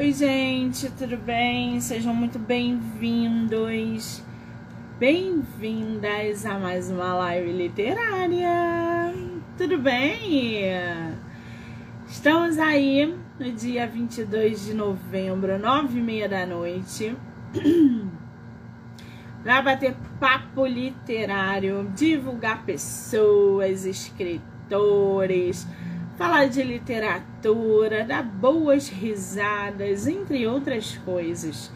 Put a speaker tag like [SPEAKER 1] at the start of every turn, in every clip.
[SPEAKER 1] Oi, gente, tudo bem? Sejam muito bem-vindos, bem-vindas a mais uma live literária. Tudo bem? Estamos aí no dia 22 de novembro, nove e meia da noite, para bater papo literário, divulgar pessoas, escritores falar de literatura, dar boas risadas, entre outras coisas.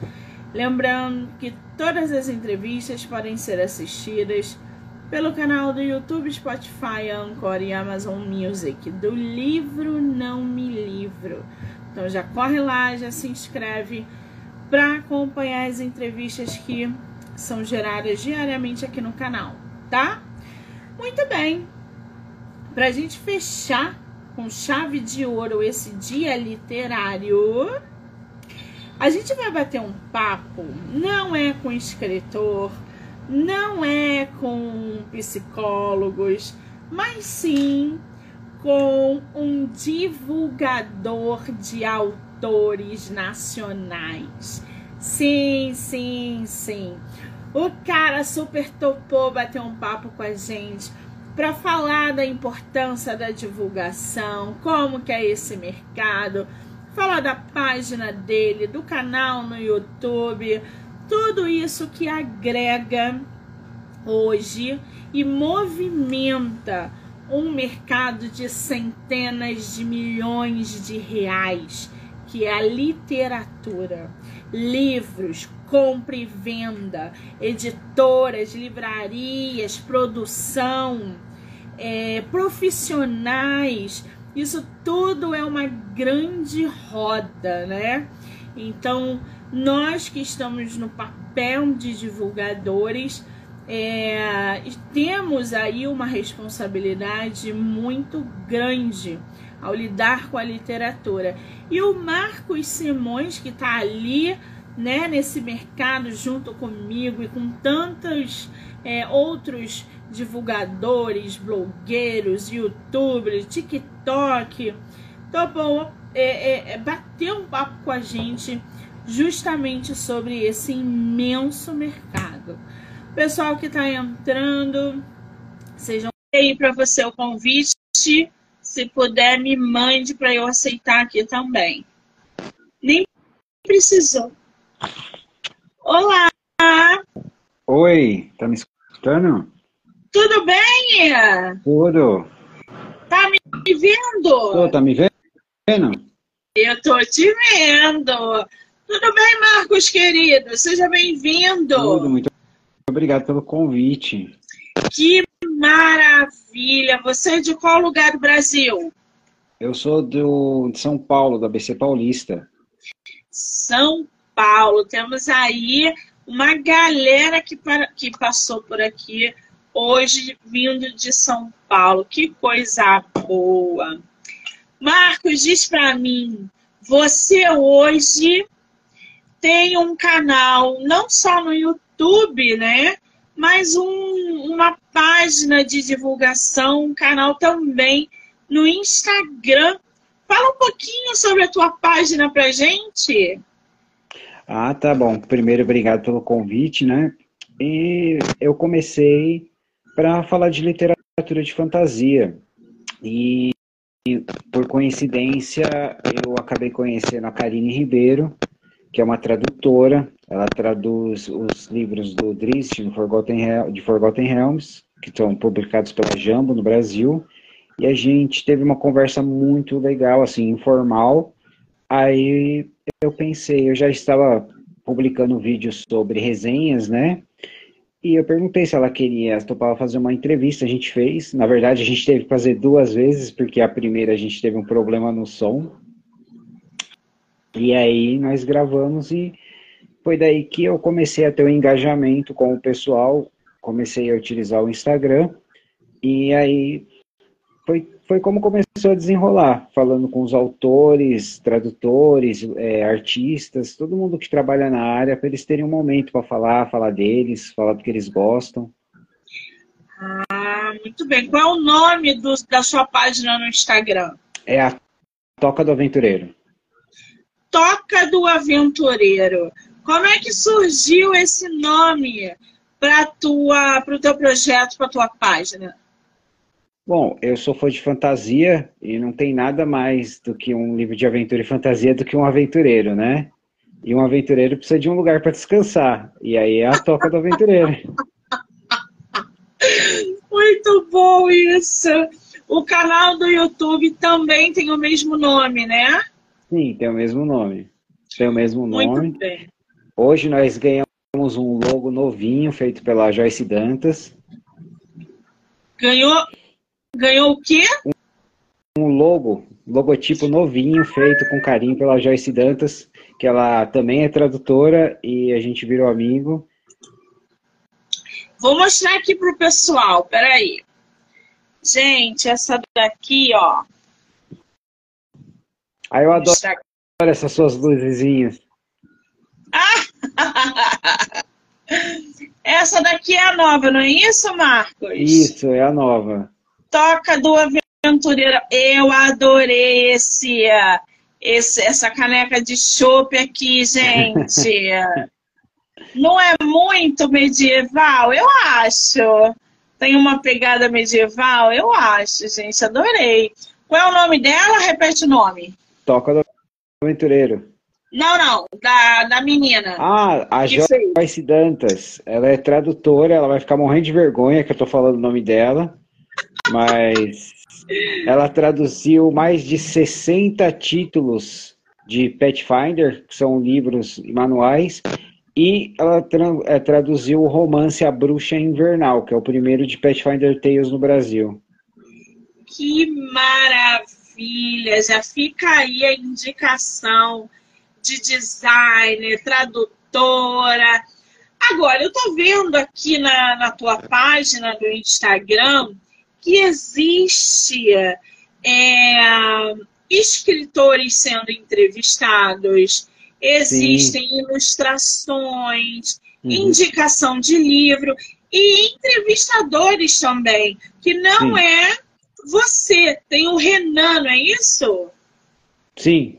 [SPEAKER 1] Lembrando que todas as entrevistas podem ser assistidas pelo canal do YouTube, Spotify, Anchor e Amazon Music do livro Não Me Livro. Então já corre lá, já se inscreve para acompanhar as entrevistas que são geradas diariamente aqui no canal, tá? Muito bem. Para a gente fechar com chave de ouro esse dia literário, a gente vai bater um papo, não é com escritor, não é com psicólogos, mas sim com um divulgador de autores nacionais. Sim, sim, sim. O cara super topou bater um papo com a gente para falar da importância da divulgação, como que é esse mercado, falar da página dele, do canal no YouTube, tudo isso que agrega hoje e movimenta um mercado de centenas de milhões de reais, que é a literatura. Livros, compra e venda, editoras, livrarias, produção, é, profissionais, isso tudo é uma grande roda, né? Então, nós que estamos no papel de divulgadores, é, temos aí uma responsabilidade muito grande ao lidar com a literatura. E o Marcos Simões, que está ali né, nesse mercado junto comigo e com tantos é, outros divulgadores, blogueiros, youtubers, TikTok, topou é, é, é, bater um papo com a gente justamente sobre esse imenso mercado. Pessoal que está entrando, sejam aí para você o convite. Se puder, me mande para eu aceitar aqui também. Nem precisou. Olá!
[SPEAKER 2] Oi, tá me escutando?
[SPEAKER 1] Tudo bem?
[SPEAKER 2] Tudo.
[SPEAKER 1] Tá me vendo?
[SPEAKER 2] Tô, tá me vendo?
[SPEAKER 1] Eu tô te vendo. Tudo bem, Marcos, querido? Seja bem-vindo.
[SPEAKER 2] Tudo, muito obrigado pelo convite.
[SPEAKER 1] Que maravilha! Você é de qual lugar do Brasil?
[SPEAKER 2] Eu sou do, de São Paulo, da BC Paulista.
[SPEAKER 1] São Paulo. Temos aí uma galera que, que passou por aqui hoje vindo de São Paulo. Que coisa boa. Marcos, diz para mim, você hoje tem um canal não só no YouTube, né? Mas um, uma página de divulgação, um canal também no Instagram. Fala um pouquinho sobre a tua página pra gente.
[SPEAKER 2] Ah, tá bom. Primeiro, obrigado pelo convite, né? E eu comecei para falar de literatura de fantasia. E, por coincidência, eu acabei conhecendo a Karine Ribeiro, que é uma tradutora. Ela traduz os livros do Drizzt, de Forgotten Realms, que estão publicados pela Jambo no Brasil. E a gente teve uma conversa muito legal, assim, informal. Aí eu pensei, eu já estava publicando vídeos sobre resenhas, né? E eu perguntei se ela queria, topava fazer uma entrevista, a gente fez. Na verdade, a gente teve que fazer duas vezes, porque a primeira a gente teve um problema no som. E aí nós gravamos e foi daí que eu comecei a ter um engajamento com o pessoal, comecei a utilizar o Instagram. E aí foi foi como começou a desenrolar, falando com os autores, tradutores, é, artistas, todo mundo que trabalha na área, para eles terem um momento para falar, falar deles, falar do que eles gostam.
[SPEAKER 1] Ah, muito bem. Qual é o nome do, da sua página no Instagram?
[SPEAKER 2] É a Toca do Aventureiro.
[SPEAKER 1] Toca do Aventureiro. Como é que surgiu esse nome para o teu projeto, para a tua página?
[SPEAKER 2] Bom, eu sou fã de fantasia e não tem nada mais do que um livro de aventura e fantasia do que um aventureiro, né? E um aventureiro precisa de um lugar para descansar. E aí é a toca do aventureiro.
[SPEAKER 1] Muito bom isso! O canal do YouTube também tem o mesmo nome, né?
[SPEAKER 2] Sim, tem o mesmo nome. Tem o mesmo nome.
[SPEAKER 1] Muito bem.
[SPEAKER 2] Hoje nós ganhamos um logo novinho feito pela Joyce Dantas.
[SPEAKER 1] Ganhou, ganhou o quê?
[SPEAKER 2] Um logo, logotipo novinho feito com carinho pela Joyce Dantas que ela também é tradutora e a gente virou amigo.
[SPEAKER 1] Vou mostrar aqui pro pessoal, peraí. Gente, essa daqui, ó.
[SPEAKER 2] Ah, eu adoro essas suas luzinhas.
[SPEAKER 1] essa daqui é a nova, não é isso, Marcos?
[SPEAKER 2] Isso, é a nova.
[SPEAKER 1] Toca do Aventureiro. Eu adorei esse esse, essa caneca de chopp aqui, gente. Não é muito medieval? Eu acho. Tem uma pegada medieval? Eu acho, gente. Adorei. Qual é o nome dela? Repete o nome.
[SPEAKER 2] Toca do Aventureiro.
[SPEAKER 1] Não, não. Da, da menina.
[SPEAKER 2] Ah, a Joyce Dantas. Ela é tradutora. Ela vai ficar morrendo de vergonha que eu tô falando o nome dela. Mas ela traduziu mais de 60 títulos de Pathfinder, que são livros e manuais, e ela tra é, traduziu o romance A Bruxa Invernal, que é o primeiro de Pathfinder Tales no Brasil.
[SPEAKER 1] Que maravilha! Já fica aí a indicação de designer, tradutora. Agora, eu estou vendo aqui na, na tua página do Instagram que existe é, escritores sendo entrevistados, existem Sim. ilustrações, uhum. indicação de livro e entrevistadores também, que não Sim. é você. Tem o Renan, não é isso?
[SPEAKER 2] Sim.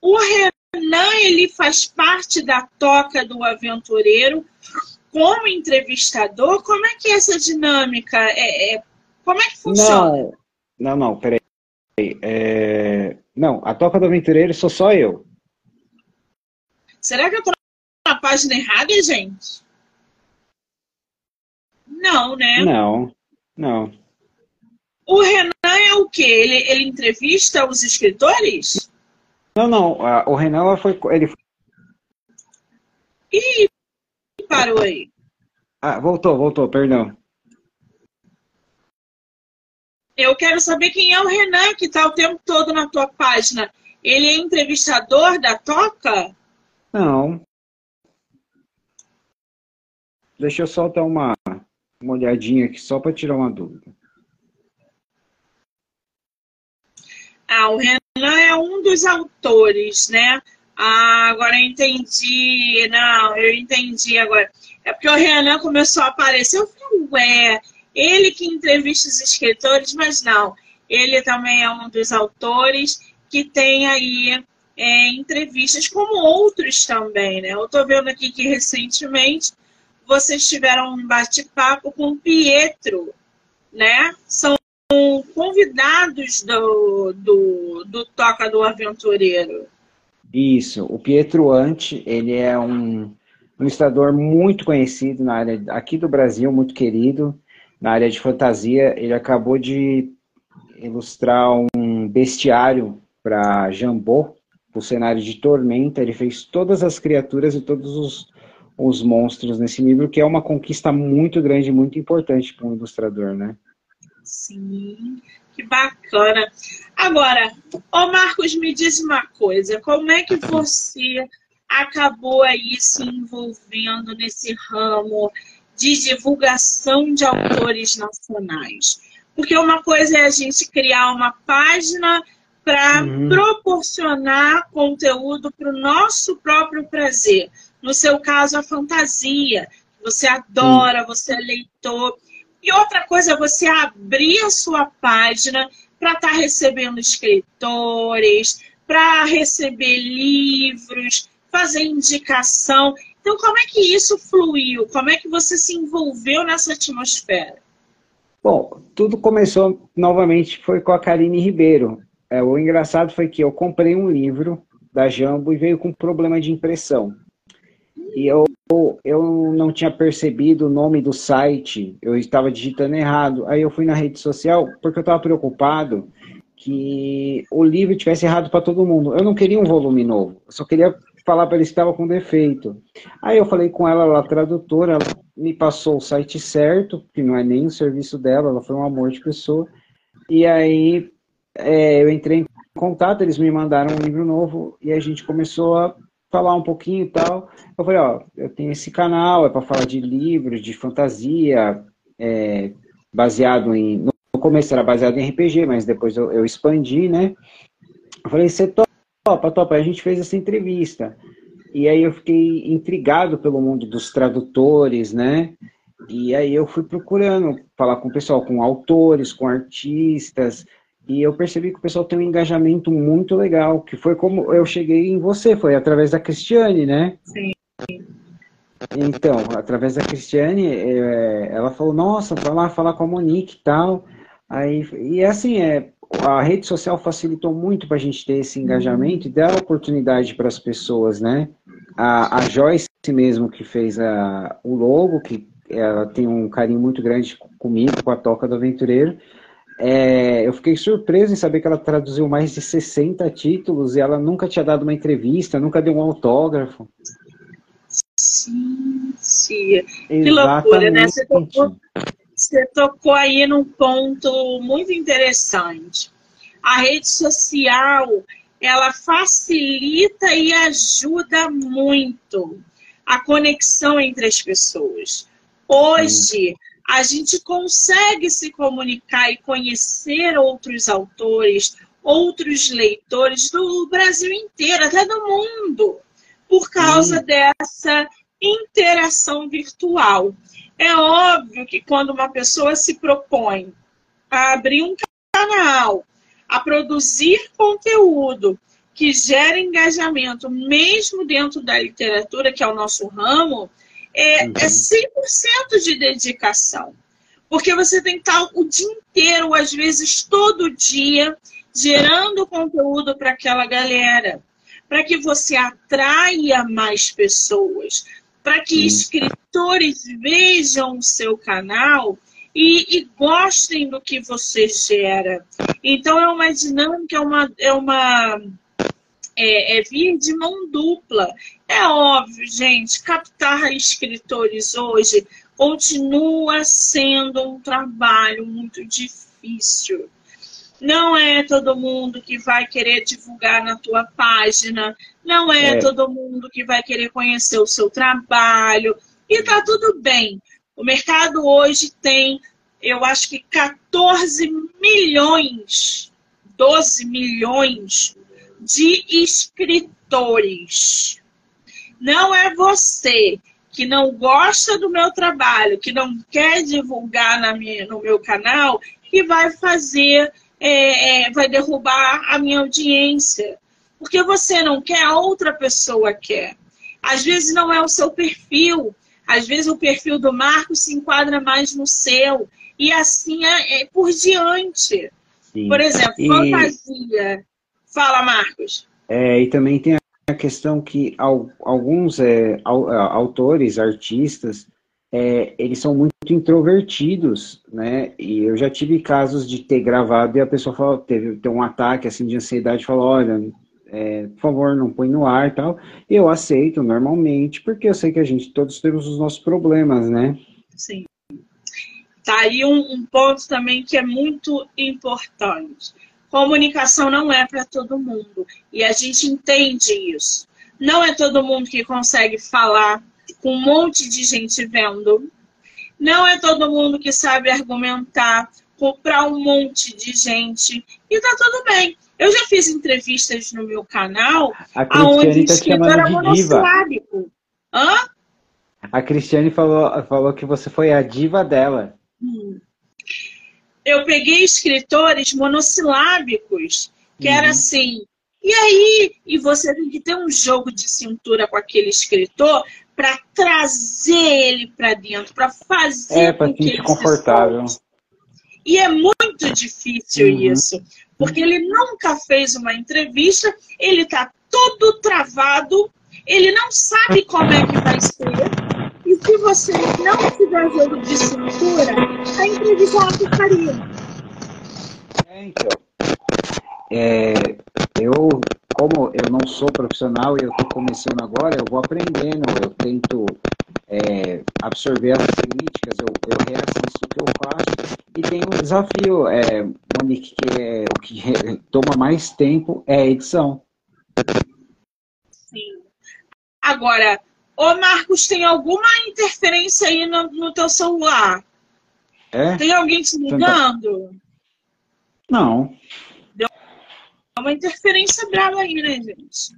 [SPEAKER 1] O Renan, ele faz parte da toca do aventureiro, como entrevistador, como é que é essa dinâmica? É, é, como é que funciona?
[SPEAKER 2] Não, não, não peraí. É, não, a Toca do Aventureiro sou só eu.
[SPEAKER 1] Será que eu tô na página errada, gente? Não, né?
[SPEAKER 2] Não, não.
[SPEAKER 1] O Renan é o quê? Ele, ele entrevista os escritores?
[SPEAKER 2] Não, não. O Renan foi. Ele foi...
[SPEAKER 1] Ih, parou aí?
[SPEAKER 2] Ah, voltou, voltou, perdão.
[SPEAKER 1] Eu quero saber quem é o Renan, que está o tempo todo na tua página. Ele é entrevistador da Toca?
[SPEAKER 2] Não. Deixa eu só dar uma, uma olhadinha aqui, só para tirar uma dúvida.
[SPEAKER 1] Ah, o Renan é um dos autores, né? Ah, agora eu entendi. Não, eu entendi agora. É porque o Renan começou a aparecer. Eu falei, ué, ele que entrevista os escritores, mas não. Ele também é um dos autores que tem aí é, entrevistas, como outros também, né? Eu estou vendo aqui que recentemente vocês tiveram um bate-papo com o Pietro, né? São convidados do, do, do Toca do Aventureiro.
[SPEAKER 2] Isso, o Pietro Ante, ele é um ilustrador muito conhecido na área aqui do Brasil, muito querido na área de fantasia. Ele acabou de ilustrar um bestiário para Jambô, o cenário de Tormenta. Ele fez todas as criaturas e todos os, os monstros nesse livro, que é uma conquista muito grande, muito importante para um ilustrador, né?
[SPEAKER 1] Sim. Que bacana. Agora, ô Marcos, me diz uma coisa. Como é que você acabou aí se envolvendo nesse ramo de divulgação de autores nacionais? Porque uma coisa é a gente criar uma página para uhum. proporcionar conteúdo para o nosso próprio prazer. No seu caso, a fantasia. Você adora, uhum. você é leitor. E outra coisa é você abrir a sua página para estar tá recebendo escritores, para receber livros, fazer indicação. Então, como é que isso fluiu? Como é que você se envolveu nessa atmosfera?
[SPEAKER 2] Bom, tudo começou novamente foi com a Karine Ribeiro. É, o engraçado foi que eu comprei um livro da Jambo e veio com problema de impressão. E eu, eu não tinha percebido o nome do site, eu estava digitando errado. Aí eu fui na rede social porque eu estava preocupado que o livro tivesse errado para todo mundo. Eu não queria um volume novo, eu só queria falar para ele que estava com defeito. Aí eu falei com ela, ela tradutora, ela me passou o site certo, que não é nem o serviço dela, ela foi um amor de pessoa. E aí é, eu entrei em contato, eles me mandaram um livro novo e a gente começou a falar um pouquinho e tal. Eu falei, ó, eu tenho esse canal, é para falar de livros, de fantasia, é, baseado em. No começo era baseado em RPG, mas depois eu, eu expandi, né? Eu falei, você topa, topa. A gente fez essa entrevista. E aí eu fiquei intrigado pelo mundo dos tradutores, né? E aí eu fui procurando falar com o pessoal, com autores, com artistas, e eu percebi que o pessoal tem um engajamento muito legal, que foi como eu cheguei em você, foi através da Cristiane, né?
[SPEAKER 1] Sim.
[SPEAKER 2] Então, através da Cristiane, é, ela falou, nossa, vai lá falar com a Monique e tal. Aí, e assim, é, a rede social facilitou muito para a gente ter esse engajamento e dar oportunidade para as pessoas, né? A, a Joyce mesmo, que fez a, o logo, que ela tem um carinho muito grande comigo, com a Toca do Aventureiro, é, eu fiquei surpreso em saber que ela traduziu mais de 60 títulos e ela nunca tinha dado uma entrevista, nunca deu um autógrafo.
[SPEAKER 1] Sim, sim. Que loucura, né? Você tocou, você tocou aí num ponto muito interessante. A rede social, ela facilita e ajuda muito a conexão entre as pessoas. Hoje, a gente consegue se comunicar e conhecer outros autores, outros leitores do Brasil inteiro, até do mundo, por causa dessa interação virtual. É óbvio que quando uma pessoa se propõe a abrir um canal, a produzir conteúdo que gera engajamento, mesmo dentro da literatura, que é o nosso ramo, é, uhum. é 100% de dedicação. Porque você tem que estar o dia inteiro, às vezes todo dia, gerando conteúdo para aquela galera. Para que você atraia mais pessoas. Para que escritores vejam o seu canal e, e, gostem do que você gera. Então é uma dinâmica, é uma, é uma é, é via de mão dupla. É óbvio, gente, captar escritores hoje continua sendo um trabalho muito difícil. Não é todo mundo que vai querer divulgar na tua página, não é, é. todo mundo que vai querer conhecer o seu trabalho, e tá tudo bem. O mercado hoje tem, eu acho que 14 milhões, 12 milhões de escritores. Não é você que não gosta do meu trabalho, que não quer divulgar na minha, no meu canal, que vai fazer, é, é, vai derrubar a minha audiência. Porque você não quer, a outra pessoa quer. Às vezes não é o seu perfil, às vezes o perfil do Marco se enquadra mais no seu. E assim é, é por diante. Sim. Por exemplo, e... fantasia. Fala, Marcos.
[SPEAKER 2] É, e também tem a questão que alguns é, autores, artistas, é, eles são muito introvertidos, né? E eu já tive casos de ter gravado e a pessoa falou, teve, teve um ataque assim de ansiedade, falou, olha, é, por favor, não põe no ar e tal. Eu aceito normalmente, porque eu sei que a gente todos temos os nossos problemas, né?
[SPEAKER 1] Sim. Tá aí um, um ponto também que é muito importante. Comunicação não é para todo mundo. E a gente entende isso. Não é todo mundo que consegue falar com um monte de gente vendo. Não é todo mundo que sabe argumentar para um monte de gente. E tá tudo bem. Eu já fiz entrevistas no meu canal
[SPEAKER 2] onde tá escrito era monossilábico. Hã? A Cristiane falou, falou que você foi a diva dela. Hum
[SPEAKER 1] eu peguei escritores monossilábicos, que uhum. era assim, E aí, e você tem que ter um jogo de cintura com aquele escritor para trazer ele para dentro, para fazer
[SPEAKER 2] é, para sentir confortável.
[SPEAKER 1] E é muito difícil uhum. isso, porque ele nunca fez uma entrevista, ele está todo travado, ele não sabe como é que vai ser. Se você não tiver jogo de cintura, a entrevista é uma porcaria.
[SPEAKER 2] É, então. É, eu, como eu não sou profissional e eu estou começando agora, eu vou aprendendo, eu tento é, absorver as críticas, eu, eu reassisto o que eu faço e tem um desafio, é, Monique, que é o que toma mais tempo é a edição.
[SPEAKER 1] Sim. Agora, ô Marcos, tem alguma interferência aí no, no teu celular? É? Tem alguém te ligando?
[SPEAKER 2] Não.
[SPEAKER 1] Deu uma interferência brava aí, né, gente?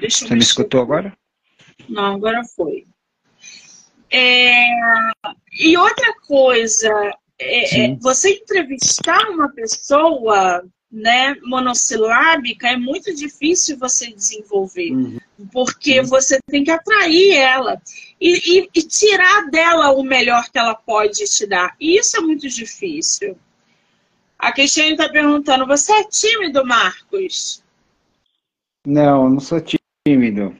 [SPEAKER 2] Deixa Você me escutou agora?
[SPEAKER 1] Não, agora foi. É... E outra coisa, é, é, você entrevistar uma pessoa né, monossilábica é muito difícil você desenvolver, uhum. porque você tem que atrair ela e, e, e, tirar dela o melhor que ela pode te dar. E isso é muito difícil. A Cristiane está perguntando: você é tímido, Marcos?
[SPEAKER 2] Não, não sou tímido.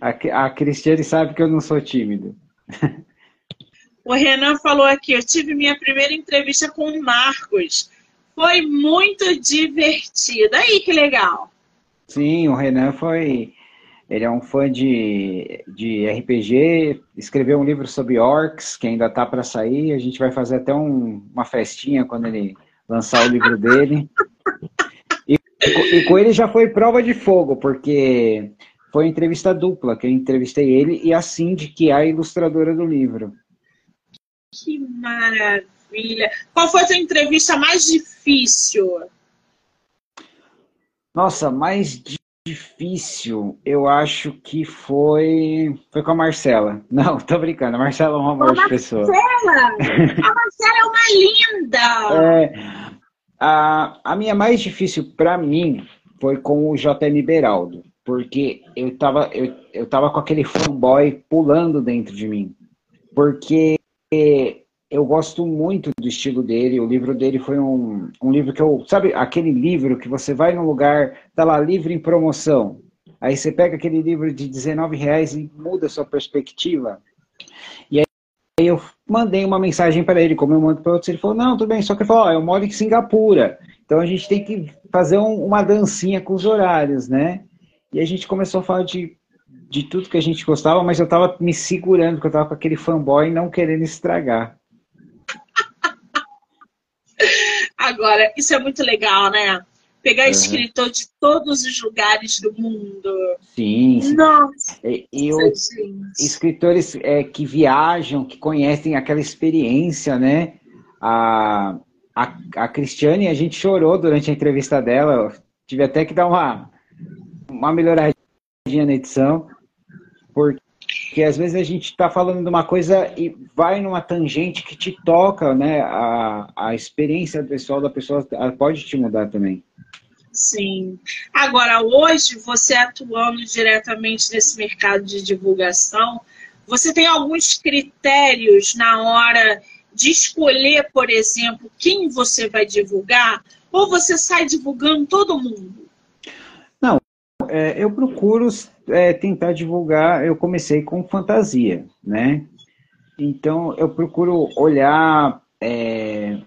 [SPEAKER 2] A, a Cristiane sabe que eu não sou tímido.
[SPEAKER 1] O Renan falou aqui: eu tive minha primeira entrevista com o Marcos. Foi muito divertida. Aí, que legal.
[SPEAKER 2] Sim, o Renan foi. Ele é um fã de, de RPG, escreveu um livro sobre orcs, que ainda está para sair. A gente vai fazer até um, uma festinha quando ele lançar o livro dele. E, e, com ele já foi prova de fogo, porque foi entrevista dupla, que eu entrevistei ele e a Cindy, que é a ilustradora do livro.
[SPEAKER 1] Que maravilha! Qual foi a sua entrevista mais difícil?
[SPEAKER 2] Nossa, mais difícil, eu acho que foi foi com a Marcela. Não, tô brincando. A Marcela é uma amor de pessoa.
[SPEAKER 1] Marcela! A Marcela é uma linda!
[SPEAKER 2] É, a, a minha mais difícil para mim foi com o JM Beraldo, porque eu tava, eu, eu tava com aquele fanboy pulando dentro de mim. Porque eu gosto muito do estilo dele. O livro dele foi um, um livro que eu. Sabe aquele livro que você vai num lugar, tá lá livre em promoção. Aí você pega aquele livro de 19 reais e muda a sua perspectiva. E aí eu mandei uma mensagem para ele, como eu mando para outros. Ele falou: Não, tudo bem. Só que ele falou: oh, Eu moro em Singapura. Então a gente tem que fazer um, uma dancinha com os horários, né? E a gente começou a falar de de tudo que a gente gostava, mas eu tava me segurando, porque eu tava com aquele fanboy não querendo estragar.
[SPEAKER 1] Agora, isso é muito legal, né? Pegar uhum. escritor de todos os lugares do mundo.
[SPEAKER 2] Sim. sim.
[SPEAKER 1] Nossa.
[SPEAKER 2] E, e o, escritores é, que viajam, que conhecem aquela experiência, né? A, a, a Cristiane, a gente chorou durante a entrevista dela. Eu tive até que dar uma, uma melhoradinha na edição. Porque às vezes a gente está falando de uma coisa e vai numa tangente que te toca, né? A, a experiência pessoal da pessoa pode te mudar também.
[SPEAKER 1] Sim. Agora, hoje, você atuando diretamente nesse mercado de divulgação, você tem alguns critérios na hora de escolher, por exemplo, quem você vai divulgar? Ou você sai divulgando todo mundo?
[SPEAKER 2] É, eu procuro é, tentar divulgar, eu comecei com fantasia, né? Então eu procuro olhar é,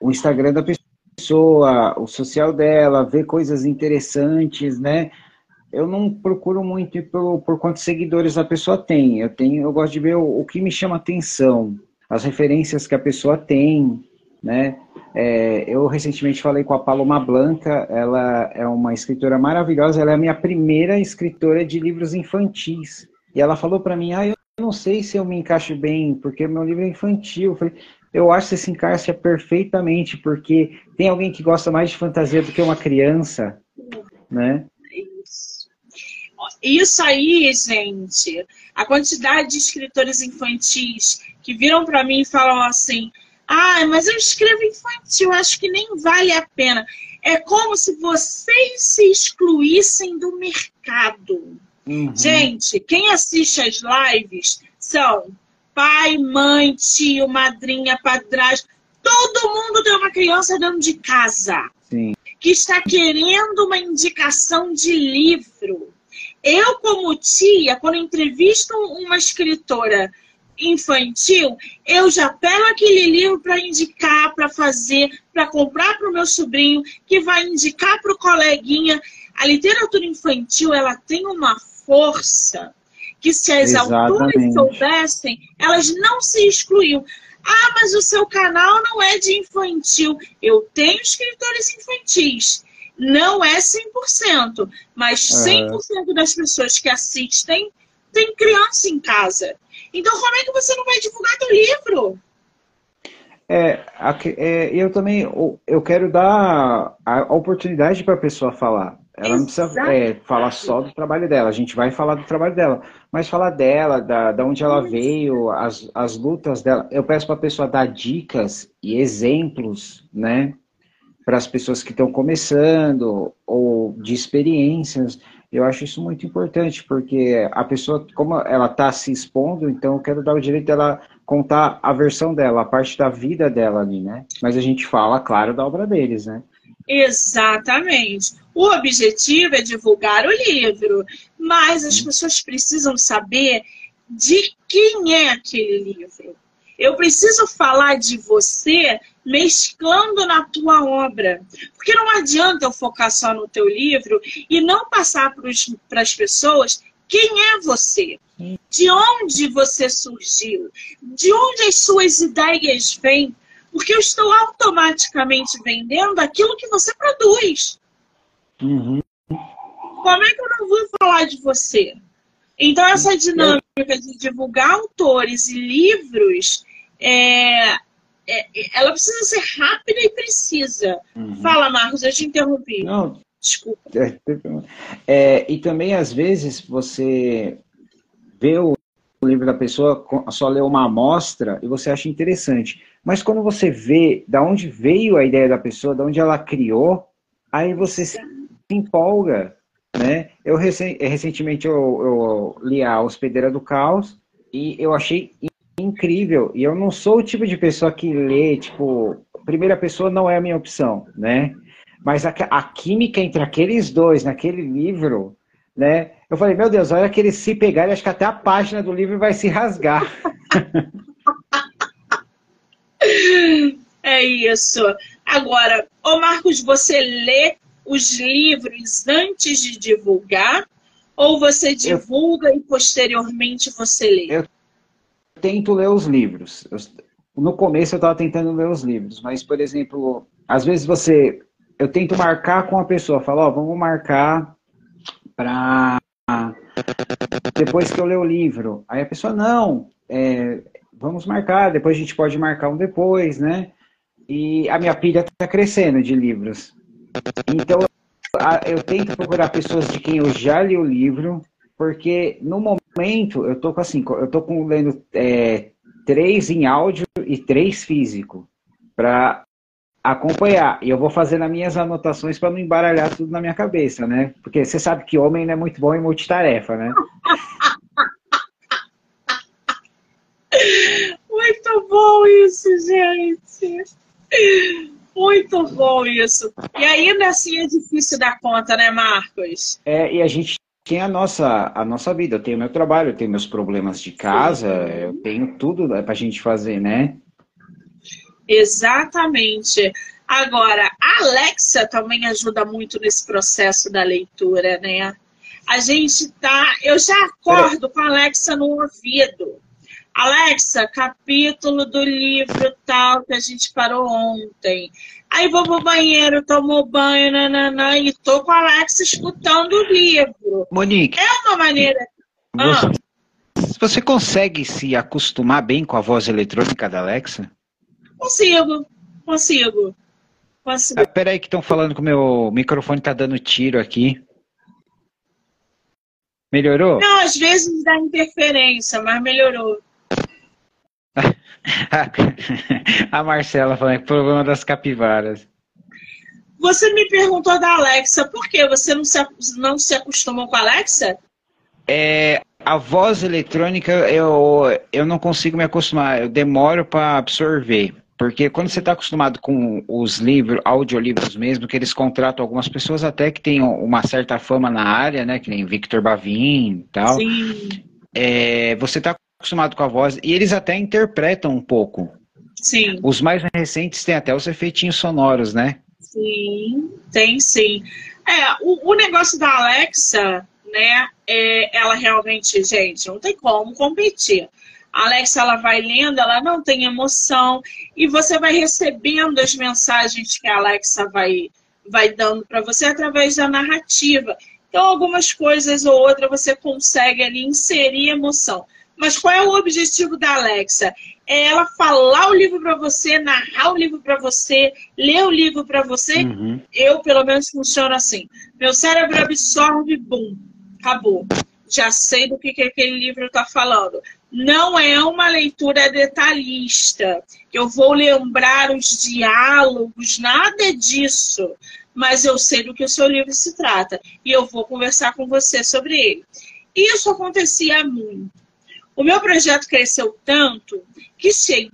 [SPEAKER 2] o Instagram da pessoa, o social dela, ver coisas interessantes, né? Eu não procuro muito por, por quantos seguidores a pessoa tem. Eu tenho, eu gosto de ver o, o que me chama atenção, as referências que a pessoa tem, né? É, eu recentemente falei com a Paloma Blanca, ela é uma escritora maravilhosa, ela é a minha primeira escritora de livros infantis. E ela falou para mim, ah, eu não sei se eu me encaixo bem, porque meu livro é infantil. Eu falei, eu acho que você se encaixa perfeitamente, porque tem alguém que gosta mais de fantasia do que uma criança, né?
[SPEAKER 1] Isso. Aí, gente, a quantidade de escritores infantis que viram para mim e falam assim, ah, mas eu escrevo infantil, acho que nem vale a pena. É como se vocês se excluíssem do mercado. Uhum. Gente, quem assiste as lives são pai, mãe, tio, madrinha, padrasto. Todo mundo tem uma criança dentro de casa.
[SPEAKER 2] Sim.
[SPEAKER 1] Que está querendo uma indicação de livro. Eu, como tia, quando entrevisto uma escritora infantil, eu já pego aquele livro para indicar, para fazer, para comprar para o meu sobrinho, que vai indicar para o coleguinha. A literatura infantil ela tem uma força que se as autoras soubessem, elas não se excluíam. Ah, mas o seu canal não é de infantil. Eu tenho escritores infantis. Não é 100%, mas 100% uhum. das pessoas que assistem tem criança em casa. Então, como é que você não vai divulgar teu livro?
[SPEAKER 2] É, é, eu também eu quero dar a oportunidade para a pessoa falar. Ela não precisa é, falar só do trabalho dela, a gente vai falar do trabalho dela, mas falar dela, da, da onde ela veio, as, as lutas dela. Eu peço para a pessoa dar dicas e exemplos, né, para as pessoas que estão começando, ou de experiências. Eu acho isso muito importante, porque a pessoa, como ela está se expondo, então eu quero dar o direito dela contar a versão dela, a parte da vida dela ali, né? Mas a gente fala, claro, da obra deles, né?
[SPEAKER 1] Exatamente. O objetivo é divulgar o livro, mas as pessoas precisam saber de quem é aquele livro. Eu preciso falar de você mesclando na tua obra. Porque não adianta eu focar só no teu livro e não passar para as pessoas quem é você. De onde você surgiu? De onde as suas ideias vêm? Porque eu estou automaticamente vendendo aquilo que você produz.
[SPEAKER 2] Uhum.
[SPEAKER 1] Como é que eu não vou falar de você? Então, essa dinâmica de divulgar autores e livros é, é, ela precisa ser rápida e precisa. Uhum. Fala, Marcos, eu te interrompi.
[SPEAKER 2] Não, desculpa. É, é, e também, às vezes, você vê o livro da pessoa, só lê uma amostra e você acha interessante. Mas quando você vê da onde veio a ideia da pessoa, da onde ela criou, aí você se empolga, né? Eu recentemente eu, eu li a Hospedeira do Caos e eu achei incrível. E eu não sou o tipo de pessoa que lê, tipo, primeira pessoa não é a minha opção, né? Mas a, a química entre aqueles dois naquele livro, né? Eu falei, meu Deus, olha que eles se pegarem, acho que até a página do livro vai se rasgar.
[SPEAKER 1] É isso. Agora, ô Marcos, você lê os livros antes de divulgar? Ou você divulga eu... e posteriormente você lê?
[SPEAKER 2] Eu tento ler os livros. Eu, no começo eu estava tentando ler os livros, mas, por exemplo, às vezes você. Eu tento marcar com a pessoa, falo, ó, oh, vamos marcar para depois que eu ler o livro. Aí a pessoa, não, é, vamos marcar, depois a gente pode marcar um depois, né? E a minha pilha está crescendo de livros. Então, eu tento procurar pessoas de quem eu já li o livro, porque no momento eu tô com assim, eu tô com lendo é, três em áudio e três físico para acompanhar. E eu vou fazendo as minhas anotações para não embaralhar tudo na minha cabeça, né? Porque você sabe que homem não é muito bom em multitarefa, né?
[SPEAKER 1] Muito bom isso, gente. Muito bom isso. E ainda assim é difícil dar conta, né, Marcos?
[SPEAKER 2] É, e a gente tem a nossa, a nossa vida. Eu tenho meu trabalho, eu tenho meus problemas de casa, eu tenho tudo para a gente fazer, né?
[SPEAKER 1] Exatamente. Agora, a Alexa também ajuda muito nesse processo da leitura, né? A gente tá. Eu já acordo com a Alexa no ouvido. Alexa, capítulo do livro tal que a gente parou ontem. Aí vou pro banheiro, tomo banho, nananã, e tô com a Alexa escutando o livro.
[SPEAKER 2] Monique.
[SPEAKER 1] É uma maneira.
[SPEAKER 2] Você, ah. você consegue se acostumar bem com a voz eletrônica da Alexa?
[SPEAKER 1] Consigo, consigo. consigo.
[SPEAKER 2] Ah, peraí que estão falando que o meu microfone tá dando tiro aqui. Melhorou?
[SPEAKER 1] Não, às vezes dá interferência, mas melhorou.
[SPEAKER 2] a Marcela falando que problema das capivaras.
[SPEAKER 1] Você me perguntou da Alexa, por que você não se, não se acostumou com a Alexa?
[SPEAKER 2] É, a voz eletrônica eu, eu não consigo me acostumar, eu demoro para absorver. Porque quando você está acostumado com os livros, audiolivros mesmo, que eles contratam algumas pessoas até que têm uma certa fama na área, né? Que nem Victor Bavin e tal. Sim. É, você está acostumado com a voz e eles até interpretam um pouco.
[SPEAKER 1] Sim.
[SPEAKER 2] Os mais recentes têm até os efeitinhos sonoros, né?
[SPEAKER 1] Sim, tem sim. É, o, o negócio da Alexa, né? É, ela realmente, gente, não tem como competir. A Alexa ela vai lendo, ela não tem emoção e você vai recebendo as mensagens que a Alexa vai, vai dando para você através da narrativa. Então, algumas coisas ou outra você consegue ali inserir emoção. Mas qual é o objetivo da Alexa? É ela falar o livro para você, narrar o livro para você, ler o livro para você. Uhum. Eu, pelo menos, funciono assim. Meu cérebro absorve, bum, acabou. Já sei do que, que aquele livro está falando não é uma leitura detalhista. Eu vou lembrar os diálogos, nada disso. Mas eu sei do que o seu livro se trata. E eu vou conversar com você sobre ele. Isso acontecia muito. O meu projeto cresceu tanto que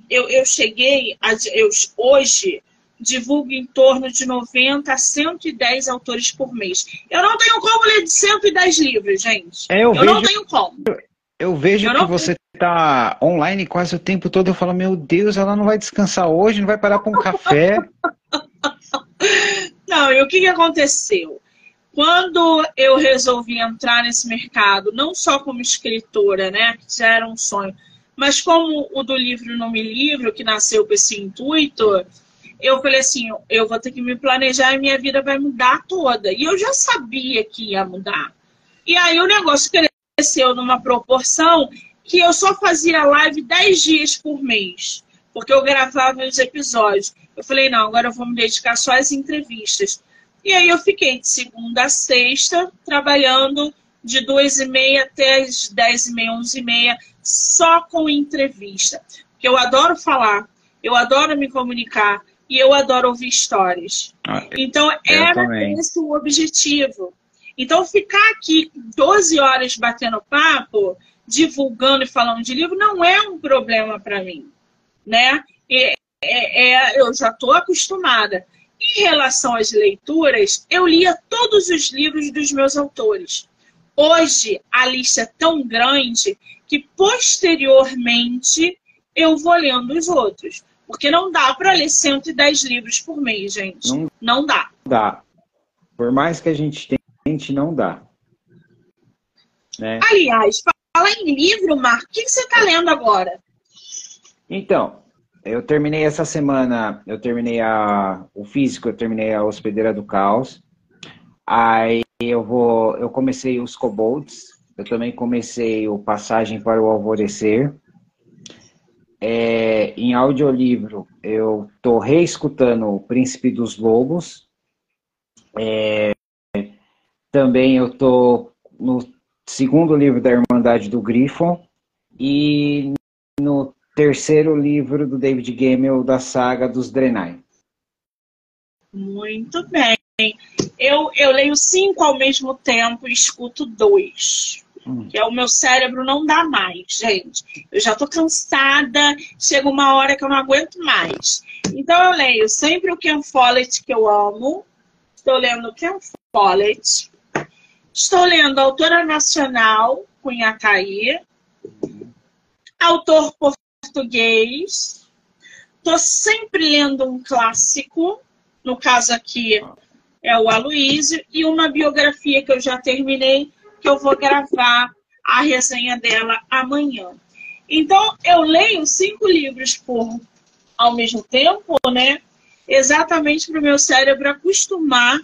[SPEAKER 1] eu, eu cheguei, a, eu, hoje, divulgo em torno de 90 a 110 autores por mês. Eu não tenho como ler de 110 livros, gente.
[SPEAKER 2] É, eu,
[SPEAKER 1] eu
[SPEAKER 2] vejo,
[SPEAKER 1] não tenho como.
[SPEAKER 2] Eu vejo eu que você tá online quase o tempo todo. Eu falo, meu Deus, ela não vai descansar hoje, não vai parar para um café.
[SPEAKER 1] não, e o que, que aconteceu? Quando eu resolvi entrar nesse mercado, não só como escritora, né, que já era um sonho, mas como o do livro Não Me Livro, que nasceu com esse intuito, eu falei assim, eu vou ter que me planejar e minha vida vai mudar toda. E eu já sabia que ia mudar. E aí o negócio cresceu numa proporção que eu só fazia live 10 dias por mês, porque eu gravava os episódios. Eu falei, não, agora eu vou me dedicar só às entrevistas. E aí eu fiquei de segunda a sexta, trabalhando de duas e meia até as dez e meia, onze e meia, só com entrevista. Porque eu adoro falar, eu adoro me comunicar e eu adoro ouvir histórias. Ah, então, era também. esse o objetivo. Então, ficar aqui 12 horas batendo papo divulgando e falando de livro não é um problema para mim, né? É, é, é eu já estou acostumada. Em relação às leituras, eu lia todos os livros dos meus autores. Hoje, a lista é tão grande que, posteriormente, eu vou lendo os outros. Porque não dá para ler 110 livros por mês, gente. Não, não dá.
[SPEAKER 2] Dá. Por mais que a gente tente, não dá.
[SPEAKER 1] Né? Aliás, Fala em livro, Marco. O que você está lendo agora?
[SPEAKER 2] Então, eu terminei essa semana, eu terminei a, o físico, eu terminei a Hospedeira do Caos. Aí eu vou, eu comecei os Kobolds, eu também comecei o Passagem para o Alvorecer. É, em audiolivro, eu estou reescutando O Príncipe dos Lobos. É, também eu estou no segundo livro da Irmandade do Grifo e no terceiro livro do David Gemmell da saga dos Drenai.
[SPEAKER 1] Muito bem. Eu, eu leio cinco ao mesmo tempo e escuto dois. Hum. Que é o meu cérebro não dá mais, gente. Eu já tô cansada, chega uma hora que eu não aguento mais. Então eu leio sempre o Ken Follett que eu amo. Estou lendo o Ken Follett, Estou lendo autora nacional, Cunhacaí, autor português. Estou sempre lendo um clássico, no caso aqui é o Aloísio, e uma biografia que eu já terminei, que eu vou gravar a resenha dela amanhã. Então, eu leio cinco livros por ao mesmo tempo, né? Exatamente para o meu cérebro acostumar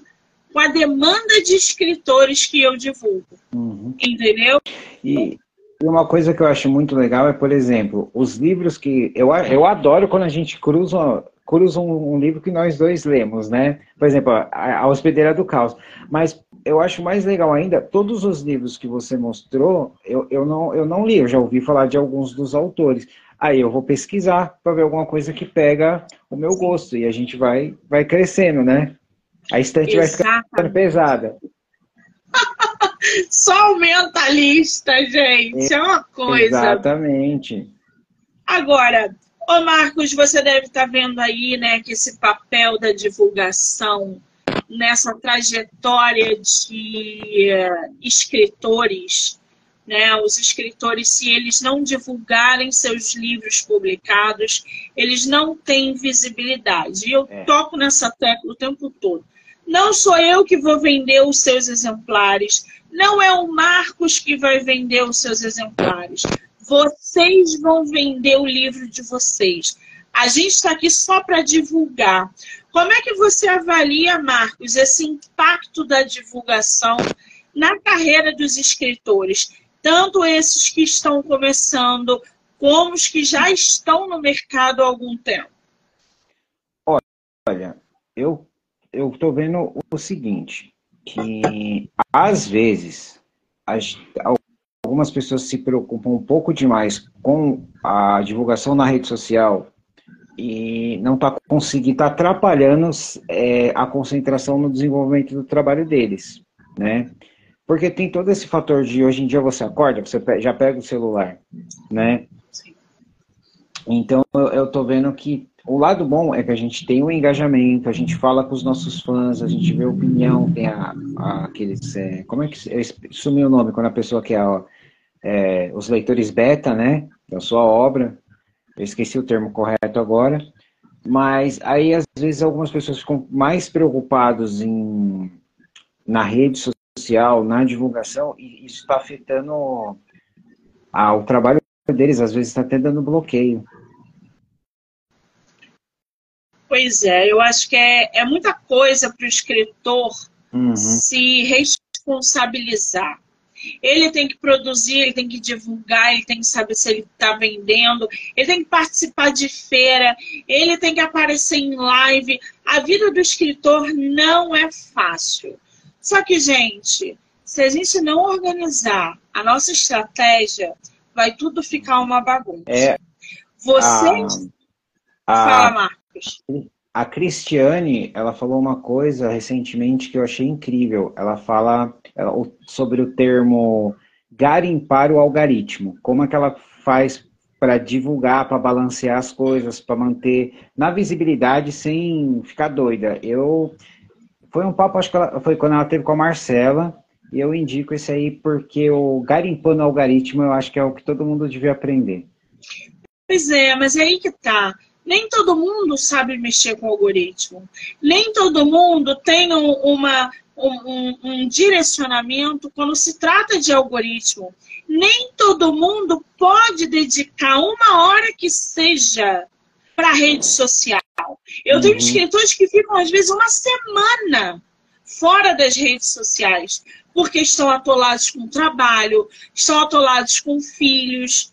[SPEAKER 1] com a demanda de escritores que eu divulgo. Uhum. Entendeu?
[SPEAKER 2] E uma coisa que eu acho muito legal é, por exemplo, os livros que. Eu, eu adoro quando a gente cruza, cruza um, um livro que nós dois lemos, né? Por exemplo, a, a Hospedeira do Caos. Mas eu acho mais legal ainda, todos os livros que você mostrou, eu, eu, não, eu não li, eu já ouvi falar de alguns dos autores. Aí eu vou pesquisar para ver alguma coisa que pega o meu gosto e a gente vai, vai crescendo, né? A estante Exatamente. vai ficando pesada.
[SPEAKER 1] Só aumenta a lista, gente. É uma coisa.
[SPEAKER 2] Exatamente.
[SPEAKER 1] Agora, ô Marcos, você deve estar tá vendo aí, né, que esse papel da divulgação nessa trajetória de uh, escritores, né, os escritores, se eles não divulgarem seus livros publicados, eles não têm visibilidade. E eu é. toco nessa tecla o tempo todo. Não sou eu que vou vender os seus exemplares, não é o Marcos que vai vender os seus exemplares. Vocês vão vender o livro de vocês. A gente está aqui só para divulgar. Como é que você avalia, Marcos, esse impacto da divulgação na carreira dos escritores? Tanto esses que estão começando, como os que já estão no mercado há algum tempo.
[SPEAKER 2] Olha, eu eu estou vendo o seguinte, que às vezes as, algumas pessoas se preocupam um pouco demais com a divulgação na rede social e não está conseguindo, está atrapalhando é, a concentração no desenvolvimento do trabalho deles, né? Porque tem todo esse fator de hoje em dia você acorda, você já pega o celular, né? Então eu estou vendo que o lado bom é que a gente tem um engajamento, a gente fala com os nossos fãs, a gente vê a opinião, tem a, a aqueles. É, como é que. Sumiu o nome quando a pessoa quer. É, os leitores beta, né? Da sua obra. Eu esqueci o termo correto agora. Mas aí, às vezes, algumas pessoas ficam mais preocupadas em, na rede social, na divulgação, e isso está afetando a, o trabalho deles, às vezes está até dando bloqueio.
[SPEAKER 1] Pois é, eu acho que é, é muita coisa para o escritor uhum. se responsabilizar. Ele tem que produzir, ele tem que divulgar, ele tem que saber se ele está vendendo, ele tem que participar de feira, ele tem que aparecer em live. A vida do escritor não é fácil. Só que, gente, se a gente não organizar a nossa estratégia, vai tudo ficar uma bagunça. É, Vocês. A, a, Fala, Marcos.
[SPEAKER 2] A Cristiane, ela falou uma coisa recentemente que eu achei incrível. Ela fala sobre o termo garimpar o algoritmo. Como é que ela faz para divulgar, para balancear as coisas, para manter na visibilidade sem ficar doida. Eu foi um papo, acho que ela, foi quando ela teve com a Marcela, e eu indico esse aí porque o garimpando algoritmo eu acho que é o que todo mundo devia aprender.
[SPEAKER 1] Pois é, mas é aí que tá. Nem todo mundo sabe mexer com algoritmo. Nem todo mundo tem uma, um, um, direcionamento quando se trata de algoritmo. Nem todo mundo pode dedicar uma hora que seja para a rede social. Eu uhum. tenho escritores que ficam, às vezes, uma semana fora das redes sociais, porque estão atolados com trabalho, estão atolados com filhos,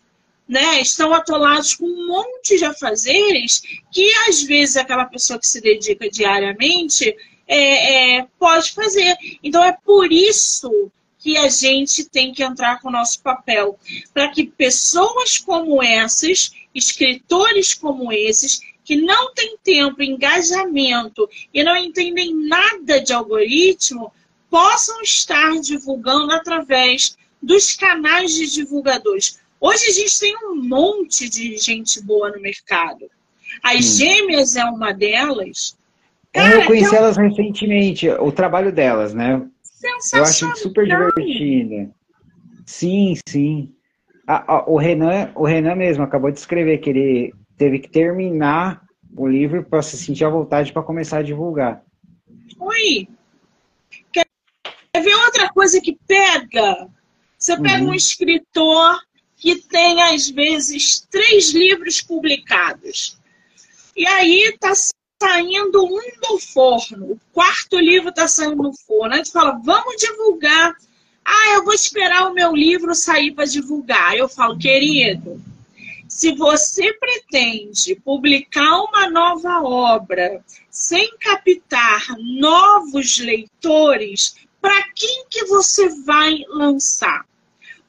[SPEAKER 1] né, estão atolados com um monte de afazeres que, às vezes, aquela pessoa que se dedica diariamente é, é, pode fazer. Então, é por isso que a gente tem que entrar com o nosso papel, para que pessoas como essas, escritores como esses, que não têm tempo, engajamento e não entendem nada de algoritmo, possam estar divulgando através dos canais de divulgadores. Hoje a gente tem um monte de gente boa no mercado. As hum. gêmeas é uma delas.
[SPEAKER 2] Cara, eu conheci elas recentemente, o trabalho delas, né? Eu acho super divertido. Sim, sim. o, Renan, o Renan mesmo acabou de escrever que ele teve que terminar o livro para se sentir à vontade para começar a divulgar.
[SPEAKER 1] Oi! Quer ver outra coisa que pega? Você pega uhum. um escritor que tem, às vezes, três livros publicados. E aí está saindo um do forno, o quarto livro está saindo no forno. A gente fala, vamos divulgar. Ah, eu vou esperar o meu livro sair para divulgar. Eu falo, querido, se você pretende publicar uma nova obra sem captar novos leitores, para quem que você vai lançar?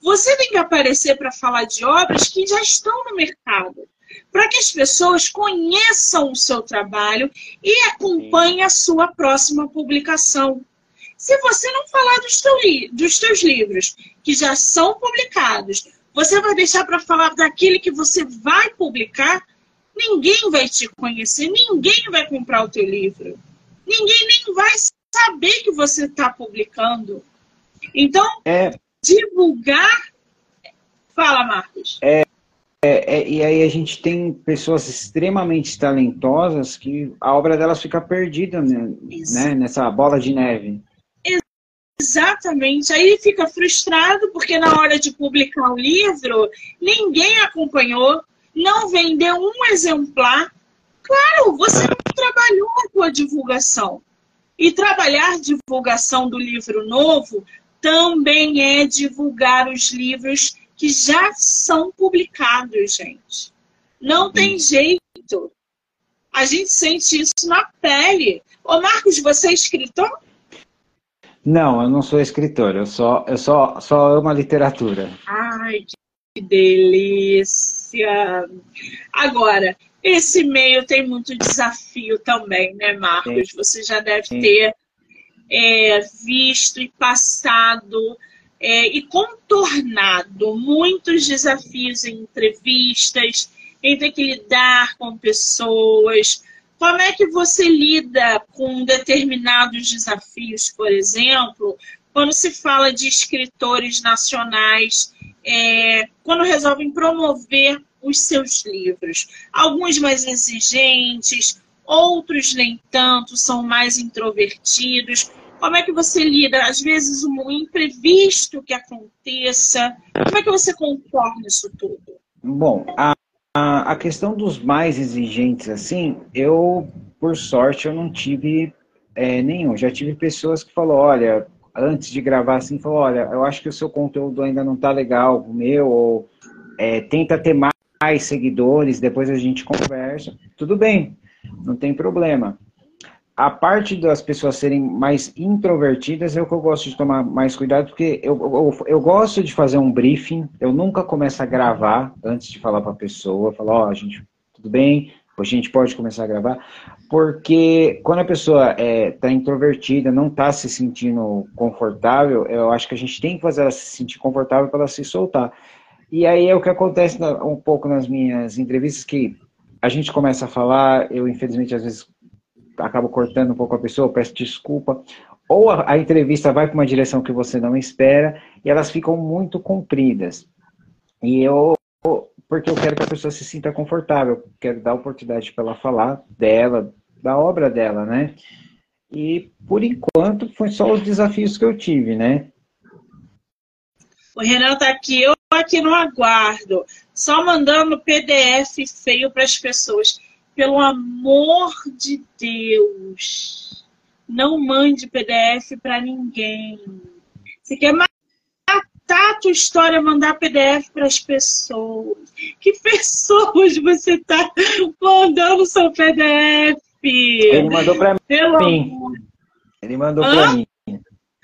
[SPEAKER 1] Você tem que aparecer para falar de obras que já estão no mercado. para que as pessoas conheçam o seu trabalho e acompanhem a sua próxima publicação. Se você não falar dos, teu dos teus livros, que já são publicados, você vai deixar para falar daquele que você vai publicar, ninguém vai te conhecer, ninguém vai comprar o teu livro. Ninguém nem vai saber que você está publicando. Então, é... divulgar. Fala, Marcos.
[SPEAKER 2] É, é, é, e aí a gente tem pessoas extremamente talentosas que a obra delas fica perdida né, né, nessa bola de neve.
[SPEAKER 1] Exatamente. Aí fica frustrado porque na hora de publicar o livro, ninguém acompanhou, não vendeu um exemplar. Claro, você não trabalhou a sua divulgação. E trabalhar divulgação do livro novo também é divulgar os livros que já são publicados, gente. Não tem jeito. A gente sente isso na pele. Ô Marcos, você é escritor?
[SPEAKER 2] Não, eu não sou escritor, eu só, eu só, só amo a literatura.
[SPEAKER 1] Ai, que delícia! Agora, esse meio tem muito desafio também, né, Marcos? Sim. Você já deve Sim. ter é, visto e passado é, e contornado muitos desafios em entrevistas, em ter que lidar com pessoas. Como é que você lida com determinados desafios, por exemplo, quando se fala de escritores nacionais, é, quando resolvem promover os seus livros? Alguns mais exigentes, outros nem tanto, são mais introvertidos. Como é que você lida? Às vezes, um imprevisto que aconteça. Como é que você contorna isso tudo?
[SPEAKER 2] Bom, a, a, a questão dos mais exigentes, assim, eu, por sorte, eu não tive é, nenhum. Já tive pessoas que falou, olha, antes de gravar assim, falou, olha, eu acho que o seu conteúdo ainda não tá legal, o meu, ou é, tenta ter mais seguidores, depois a gente conversa. Tudo bem, não tem problema a parte das pessoas serem mais introvertidas é o que eu gosto de tomar mais cuidado, porque eu, eu, eu gosto de fazer um briefing, eu nunca começo a gravar antes de falar para a pessoa, falar, ó, oh, gente, tudo bem, a gente pode começar a gravar, porque quando a pessoa está é, tá introvertida, não está se sentindo confortável, eu acho que a gente tem que fazer ela se sentir confortável para ela se soltar. E aí é o que acontece um pouco nas minhas entrevistas, que a gente começa a falar, eu infelizmente às vezes acabo cortando um pouco a pessoa, peço desculpa. Ou a, a entrevista vai para uma direção que você não espera e elas ficam muito compridas. E eu, porque eu quero que a pessoa se sinta confortável, quero dar oportunidade para ela falar dela, da obra dela, né? E por enquanto foi só os desafios que eu tive, né?
[SPEAKER 1] O Renan tá aqui, eu aqui no aguardo, só mandando PDF feio para as pessoas pelo amor de Deus, não mande PDF para ninguém. Você quer matar a tua história, mandar PDF para as pessoas. Que pessoas você está mandando seu PDF?
[SPEAKER 2] Ele mandou para mim. Amor. Ele mandou para mim.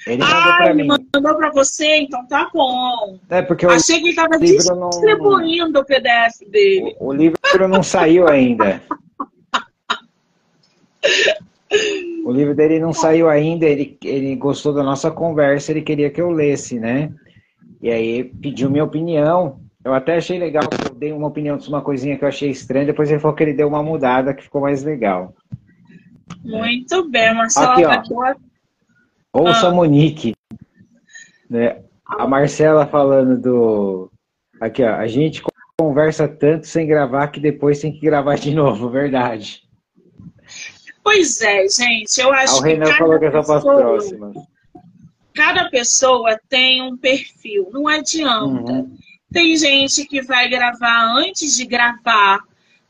[SPEAKER 1] Ele mandou ah, pra ele mim. mandou para você, então tá bom.
[SPEAKER 2] É porque
[SPEAKER 1] Achei que ele estava distribuindo não... o PDF dele.
[SPEAKER 2] O, o livro não saiu ainda. O livro dele não saiu ainda, ele, ele gostou da nossa conversa, ele queria que eu lesse, né? E aí pediu minha opinião. Eu até achei legal, eu dei uma opinião de uma coisinha que eu achei estranha, depois ele falou que ele deu uma mudada que ficou mais legal.
[SPEAKER 1] Muito bem, Marcelo. Aqui, ó. Ó.
[SPEAKER 2] Ouça ah. Monique. Né? A Marcela falando do. Aqui, ó. A gente conversa tanto sem gravar que depois tem que gravar de novo, verdade.
[SPEAKER 1] Pois é, gente, eu acho
[SPEAKER 2] ah, o que. O Renan falou que é só para as próximas.
[SPEAKER 1] Cada pessoa tem um perfil, não adianta. Uhum. Tem gente que vai gravar antes de gravar.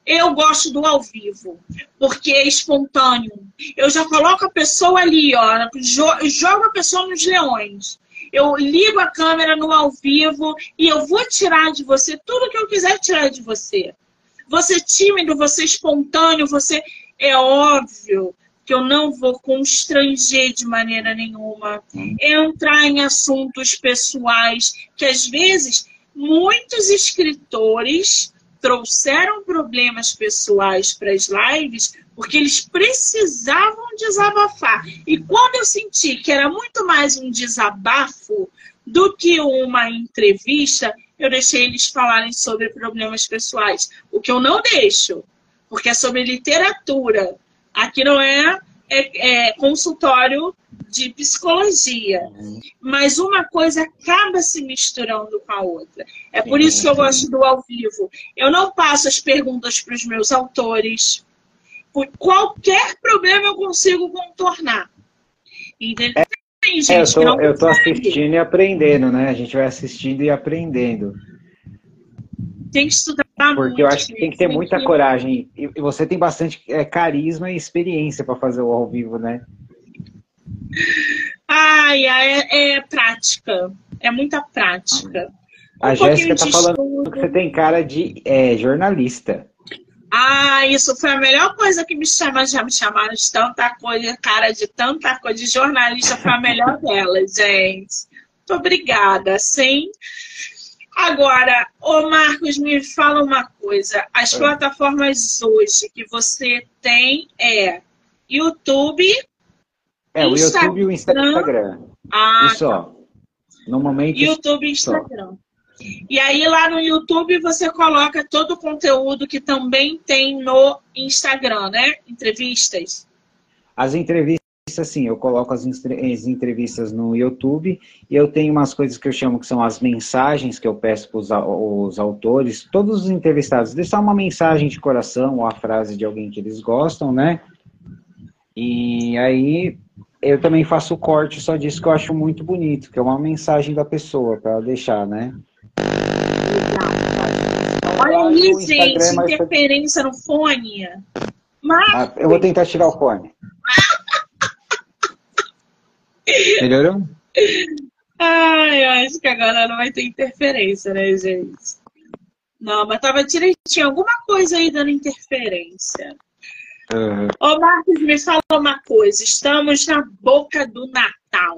[SPEAKER 1] Eu gosto do ao vivo, porque é espontâneo. Eu já coloco a pessoa ali, ó, jogo a pessoa nos leões. Eu ligo a câmera no ao vivo e eu vou tirar de você tudo que eu quiser tirar de você. Você tímido, você espontâneo, você é óbvio que eu não vou constranger de maneira nenhuma, entrar em assuntos pessoais que às vezes muitos escritores trouxeram problemas pessoais para as lives porque eles precisavam desabafar. E quando eu senti que era muito mais um desabafo do que uma entrevista, eu deixei eles falarem sobre problemas pessoais. O que eu não deixo, porque é sobre literatura. Aqui não é, é, é consultório de psicologia. Mas uma coisa acaba se misturando com a outra. É por isso que eu gosto do ao vivo. Eu não passo as perguntas para os meus autores. Por qualquer problema eu consigo contornar.
[SPEAKER 2] Entendeu? Tem gente é, eu tô, que não eu tô assistindo e aprendendo, né? A gente vai assistindo e aprendendo.
[SPEAKER 1] Tem que estudar
[SPEAKER 2] Porque muito, eu acho que tem que ter muita coragem. E você tem bastante é, carisma e experiência para fazer o ao vivo, né?
[SPEAKER 1] Ai, é, é prática. É muita prática.
[SPEAKER 2] Um a Jéssica tá falando estudo. que você tem cara de é, jornalista.
[SPEAKER 1] Ah, isso foi a melhor coisa que me chama, já me chamaram de tanta coisa, cara de tanta coisa, de jornalista foi a melhor delas, gente. Muito obrigada, sim. Agora, ô Marcos, me fala uma coisa. As é. plataformas hoje que você tem é YouTube,
[SPEAKER 2] é, o YouTube e o Instagram. Ah, Isso, tá. No momento.
[SPEAKER 1] YouTube e Instagram. Só. E aí lá no YouTube você coloca todo o conteúdo que também tem no Instagram, né? Entrevistas.
[SPEAKER 2] As entrevistas, sim, eu coloco as, entrevistas no YouTube e eu tenho umas coisas que eu chamo que são as mensagens que eu peço para os autores, todos os entrevistados, deixar uma mensagem de coração ou a frase de alguém que eles gostam, né? E aí eu também faço o corte só disso que eu acho muito bonito, que é uma mensagem da pessoa para deixar, né?
[SPEAKER 1] Olha aí, gente, é interferência no fone.
[SPEAKER 2] Mas... Ah, eu vou tentar tirar o fone. Melhorou?
[SPEAKER 1] Ai, eu acho que agora não vai ter interferência, né, gente? Não, mas tava direitinho. Alguma coisa aí dando interferência. Uhum. Ô, Marcos, me fala uma coisa. Estamos na boca do Natal.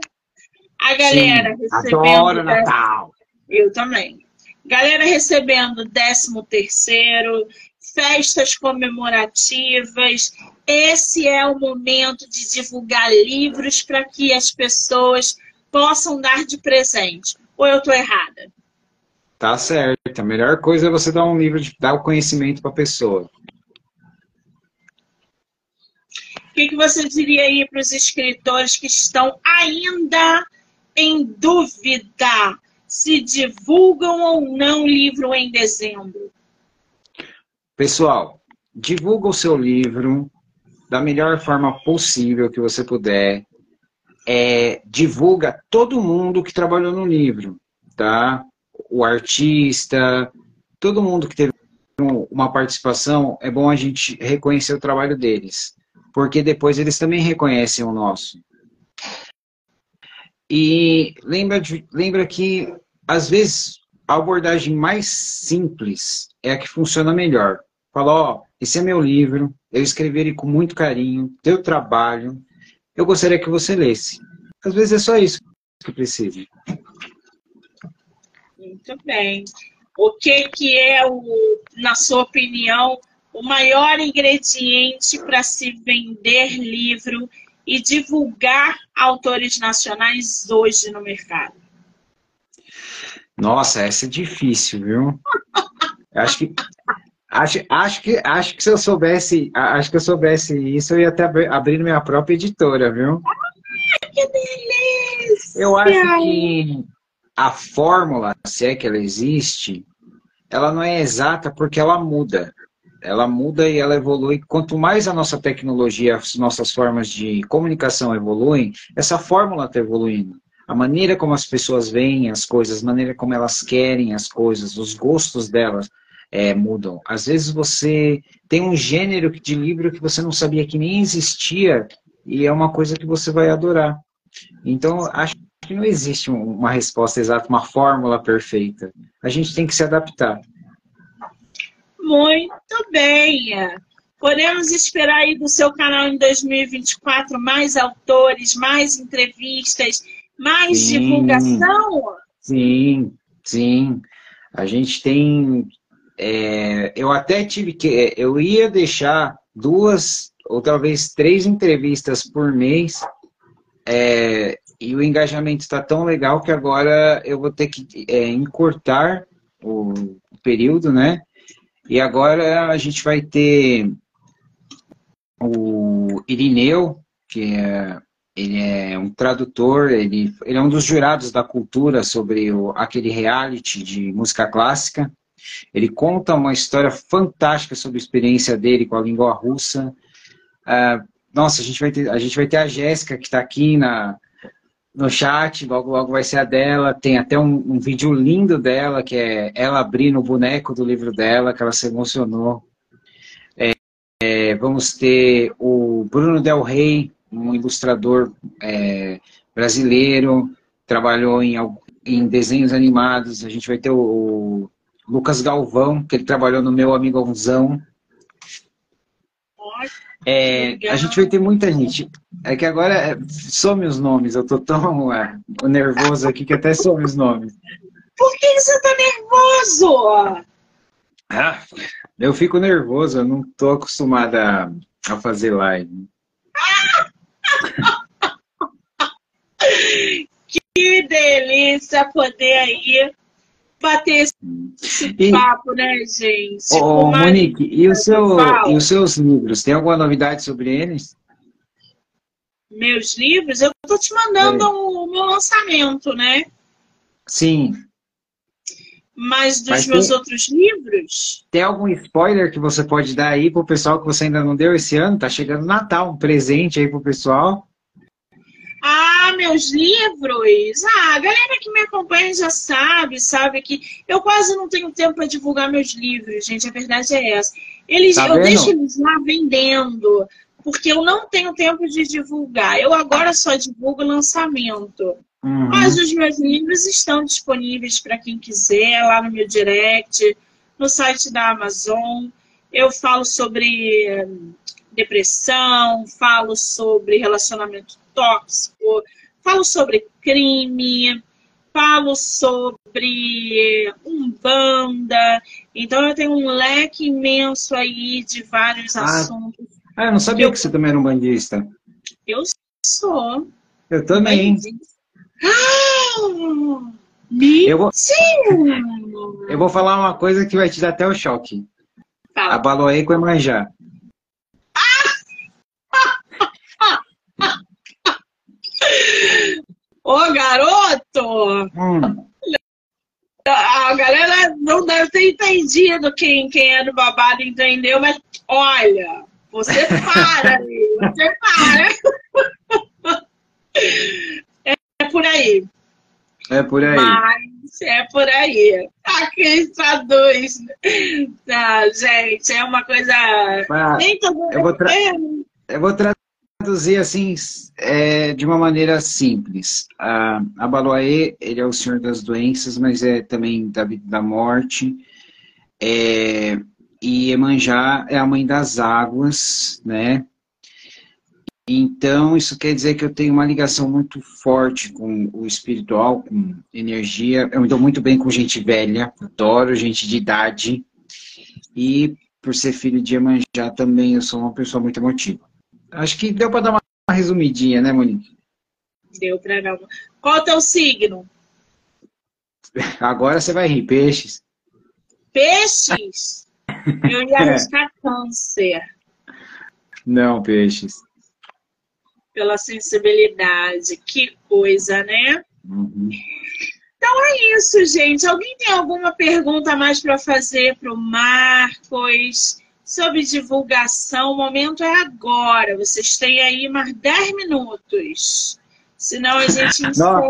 [SPEAKER 1] A galera Sim, recebendo.
[SPEAKER 2] Adoro Natal.
[SPEAKER 1] Eu também. Galera recebendo 13 terceiro, festas comemorativas. Esse é o momento de divulgar livros para que as pessoas possam dar de presente. Ou eu estou errada?
[SPEAKER 2] Tá certo. A melhor coisa é você dar um livro de dar o conhecimento para a pessoa.
[SPEAKER 1] que, que você diria aí para os escritores que estão ainda em dúvida se divulgam ou não o livro em dezembro?
[SPEAKER 2] Pessoal, divulga o seu livro da melhor forma possível que você puder. É, divulga todo mundo que trabalhou no livro, tá? O artista, todo mundo que teve uma participação, é bom a gente reconhecer o trabalho deles porque depois eles também reconhecem o nosso. E lembra, de, lembra que, às vezes, a abordagem mais simples é a que funciona melhor. Fala, ó, esse é meu livro, eu escrevi ele com muito carinho, teu trabalho, eu gostaria que você lesse. Às vezes é só isso que precisa.
[SPEAKER 1] Muito bem. O que, que é, o, na sua opinião, o maior ingrediente para se vender livro e divulgar autores nacionais hoje no mercado?
[SPEAKER 2] Nossa, essa é difícil, viu? acho que acho, acho que acho que se eu soubesse, acho que eu soubesse isso, eu ia até abrir minha própria editora, viu?
[SPEAKER 1] Ah, que delícia!
[SPEAKER 2] Eu acho que a fórmula, se é que ela existe, ela não é exata porque ela muda ela muda e ela evolui. Quanto mais a nossa tecnologia, as nossas formas de comunicação evoluem, essa fórmula está evoluindo. A maneira como as pessoas veem as coisas, a maneira como elas querem as coisas, os gostos delas é, mudam. Às vezes você tem um gênero de livro que você não sabia que nem existia e é uma coisa que você vai adorar. Então, acho que não existe uma resposta exata, uma fórmula perfeita. A gente tem que se adaptar.
[SPEAKER 1] Muito bem. Podemos esperar aí do seu canal em 2024 mais autores, mais entrevistas, mais sim, divulgação?
[SPEAKER 2] Sim, sim. A gente tem é, eu até tive que. Eu ia deixar duas ou talvez três entrevistas por mês. É, e o engajamento está tão legal que agora eu vou ter que é, encurtar o, o período, né? E agora a gente vai ter o Irineu, que é, ele é um tradutor, ele, ele é um dos jurados da cultura sobre o, aquele reality de música clássica. Ele conta uma história fantástica sobre a experiência dele com a língua russa. Uh, nossa, a gente vai ter a, gente vai ter a Jéssica, que está aqui na, no chat, logo logo vai ser a dela. Tem até um, um, vídeo lindo dela, que é ela abrindo o boneco do livro dela, que ela se emocionou. É, é, vamos ter o Bruno Del Rey, um ilustrador é, brasileiro, trabalhou em, em desenhos animados. A gente vai ter o Lucas Galvão, que ele trabalhou no Meu Amigãozão. É, a gente vai ter muita gente. É que agora é, some os nomes. Eu tô tão é, nervoso aqui que até some os nomes.
[SPEAKER 1] Por que você tá nervoso?
[SPEAKER 2] Ah, eu fico nervoso. Eu não tô acostumada a, a fazer live.
[SPEAKER 1] que delícia poder aí bater esse e, papo, né, gente?
[SPEAKER 2] Ô, Monique, e, o seu, e os seus livros? Tem alguma novidade sobre eles?
[SPEAKER 1] Meus livros? Eu tô te mandando é. o meu lançamento, né?
[SPEAKER 2] Sim.
[SPEAKER 1] Mas dos Mas meus tem, outros livros?
[SPEAKER 2] Tem algum spoiler que você pode dar aí pro pessoal que você ainda não deu esse ano? Tá chegando Natal, um presente aí pro pessoal.
[SPEAKER 1] Ah, meus livros! Ah, a galera que me acompanha já sabe, sabe que eu quase não tenho tempo para divulgar meus livros, gente. A verdade é essa. Eles, tá eu deixo eles lá vendendo, porque eu não tenho tempo de divulgar. Eu agora só divulgo lançamento. Uhum. Mas os meus livros estão disponíveis para quem quiser, lá no meu direct, no site da Amazon. Eu falo sobre depressão, falo sobre relacionamento tóxico, falo sobre crime, falo sobre umbanda. Então eu tenho um leque imenso aí de vários ah, assuntos.
[SPEAKER 2] Ah, eu não sabia eu, que você também era um bandista.
[SPEAKER 1] Eu sou.
[SPEAKER 2] Eu também.
[SPEAKER 1] Ah,
[SPEAKER 2] eu vou, eu vou falar uma coisa que vai te dar até o choque. Fala. A Baloé com Emanjá.
[SPEAKER 1] Ô, garoto! Hum. A galera não deve ter entendido quem, quem é do babado entendeu, mas olha, você para, você para. É, é por aí.
[SPEAKER 2] É por aí.
[SPEAKER 1] Mas é por aí. Aqui traduz. Ah, gente, é uma coisa.
[SPEAKER 2] Ah, Nem todo eu, vou tra... eu vou traduzir assim é, de uma maneira simples. A, Baloaê, ele é o senhor das doenças, mas é também da vida da morte. É, e Emanjá é a mãe das águas, né? Então, isso quer dizer que eu tenho uma ligação muito forte com o espiritual, com energia. Eu me dou muito bem com gente velha, adoro gente de idade. E por ser filho de Emanjá também, eu sou uma pessoa muito emotiva. Acho que deu para dar uma resumidinha, né, Monique?
[SPEAKER 1] Deu para dar uma... Qual é o teu signo?
[SPEAKER 2] Agora você vai rir, peixes.
[SPEAKER 1] Peixes? Eu ia é. arriscar câncer.
[SPEAKER 2] Não, peixes.
[SPEAKER 1] Pela sensibilidade. Que coisa, né?
[SPEAKER 2] Uhum.
[SPEAKER 1] Então é isso, gente. Alguém tem alguma pergunta mais para fazer para o Marcos? Sobre divulgação, o momento é agora. Vocês têm aí mais 10 minutos. Senão a gente encerra.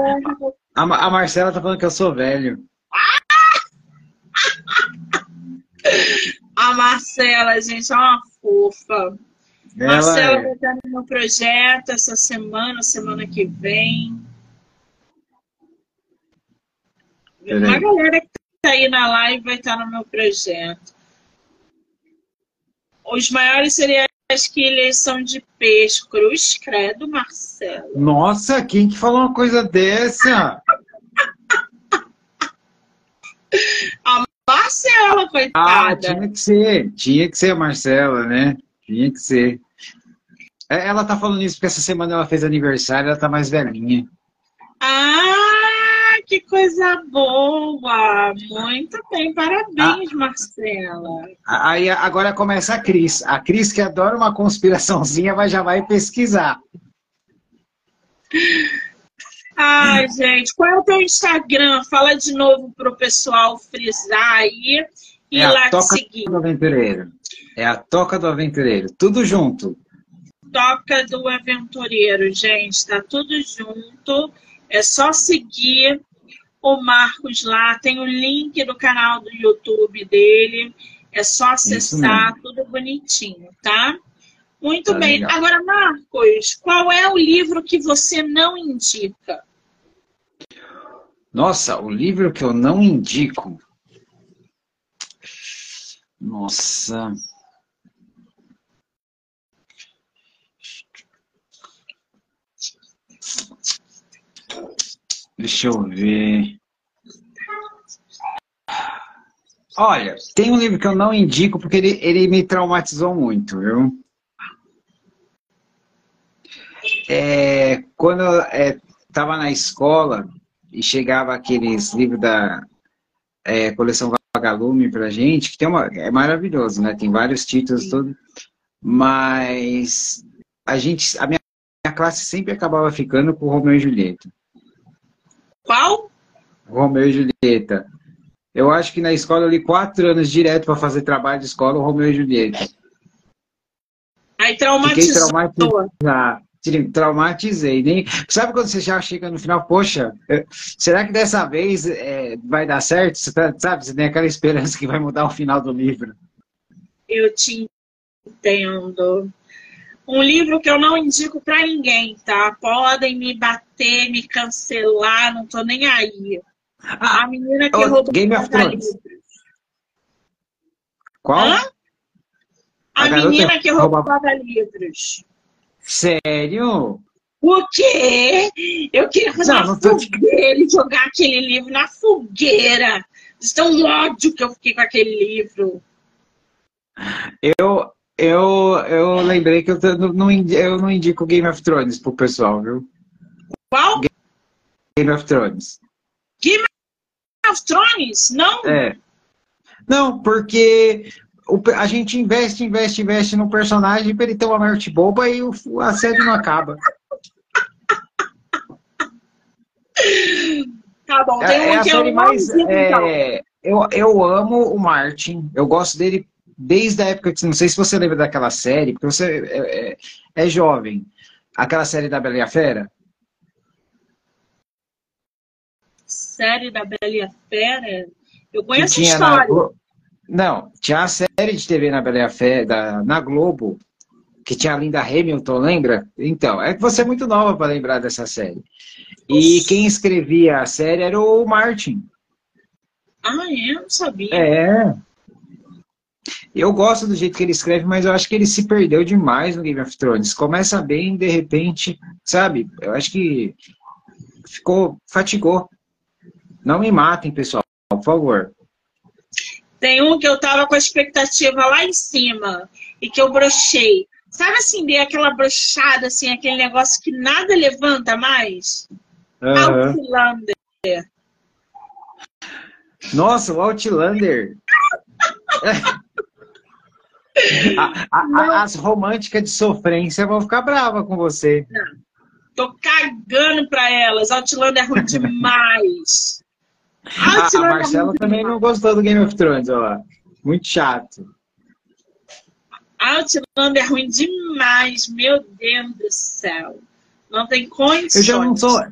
[SPEAKER 2] A, a Marcela tá falando que eu sou velho.
[SPEAKER 1] a Marcela, gente, é uma fofa. Ela Marcela é... vai estar no meu projeto essa semana, semana que vem. Uma galera que tá aí na live vai estar no meu projeto. Os maiores cereais que eles são de peixe. Cruz, credo, Marcelo.
[SPEAKER 2] Nossa, quem que falou uma coisa dessa?
[SPEAKER 1] A Marcela coitada.
[SPEAKER 2] Ah, tinha que ser. Tinha que ser a Marcela, né? Tinha que ser. É, ela tá falando isso porque essa semana ela fez aniversário, ela tá mais velhinha.
[SPEAKER 1] Ah, que coisa boa! Muito bem, parabéns, ah, Marcela.
[SPEAKER 2] Aí agora começa a Cris. A Cris, que adora uma conspiraçãozinha, mas já vai pesquisar.
[SPEAKER 1] Ai, gente, qual é o teu Instagram? Fala de novo pro pessoal frisar aí e
[SPEAKER 2] é
[SPEAKER 1] lá
[SPEAKER 2] te
[SPEAKER 1] seguir.
[SPEAKER 2] Do aventureiro. É a Toca do Aventureiro. Tudo junto.
[SPEAKER 1] Toca do Aventureiro, gente. Tá tudo junto. É só seguir o Marcos lá. Tem o link do canal do YouTube dele. É só acessar, tudo bonitinho, tá? Muito tá bem. Legal. Agora, Marcos, qual é o livro que você não indica?
[SPEAKER 2] Nossa, o livro que eu não indico. Nossa. Deixa eu ver. Olha, tem um livro que eu não indico porque ele, ele me traumatizou muito, viu? É, quando eu estava é, na escola e chegava aqueles livros da é, coleção Vagalume pra gente, que tem uma, é maravilhoso, né? Tem vários títulos, tudo. Mas a gente, a minha, minha classe sempre acabava ficando com Romeu e Julieta.
[SPEAKER 1] Qual?
[SPEAKER 2] Romeu e Julieta. Eu acho que na escola eu li quatro anos direto para fazer trabalho de escola, o Romeu e Julieta.
[SPEAKER 1] Aí traumatizou.
[SPEAKER 2] Fiquei traumatizei. Nem... Sabe quando você já chega no final, poxa, será que dessa vez é, vai dar certo? Você tá, sabe, você tem aquela esperança que vai mudar o final do livro.
[SPEAKER 1] Eu te entendo. Um livro que eu não indico para ninguém, tá? Podem me bater, me cancelar, não tô nem aí. Ah, a menina que oh, roubou
[SPEAKER 2] Game of Thrones. Qual? Hã?
[SPEAKER 1] A, a menina que roubava livros.
[SPEAKER 2] Sério?
[SPEAKER 1] O quê? Eu queria fazer não, uma não tô... fogueira e jogar aquele livro na fogueira. Estão um ódio que eu fiquei com aquele livro.
[SPEAKER 2] Eu, eu, eu lembrei que eu não, eu não indico Game of Thrones pro pessoal, viu?
[SPEAKER 1] Qual?
[SPEAKER 2] Game of Thrones.
[SPEAKER 1] Game of Thrones? Não?
[SPEAKER 2] É. Não, porque a gente investe, investe, investe no personagem para ele ter uma morte boba e o, a série não acaba.
[SPEAKER 1] Tá bom, tem é, um é que eu mais,
[SPEAKER 2] é, eu, eu amo o Martin, eu gosto dele desde a época que, não sei se você lembra daquela série, porque você é, é, é jovem, aquela série da Bela e a Fera.
[SPEAKER 1] Série da Bela e a Fera? Eu conheço a história. Na,
[SPEAKER 2] não, tinha a série de TV na Bela e a Fera, na Globo, que tinha a Linda Hamilton, lembra? Então, é que você é muito nova para lembrar dessa série. E quem escrevia a série era o Martin.
[SPEAKER 1] Ah, é? eu não sabia.
[SPEAKER 2] É. Eu gosto do jeito que ele escreve, mas eu acho que ele se perdeu demais no Game of Thrones. Começa bem, de repente, sabe? Eu acho que ficou, fatigou. Não me matem, pessoal, por favor.
[SPEAKER 1] Tem um que eu tava com a expectativa lá em cima e que eu brochei. Sabe assim, dei aquela brochada, assim, aquele negócio que nada levanta mais? Uhum. Outlander.
[SPEAKER 2] Nossa, o Outlander. a, a, as românticas de sofrência vão ficar bravas com você.
[SPEAKER 1] Não. Tô cagando pra elas. Outlander é ruim demais.
[SPEAKER 2] A, a Marcela também não gostou do Game of Thrones, ó. Muito chato.
[SPEAKER 1] Outlander é ruim demais, meu Deus do céu. Não tem condições.
[SPEAKER 2] Eu já não sou,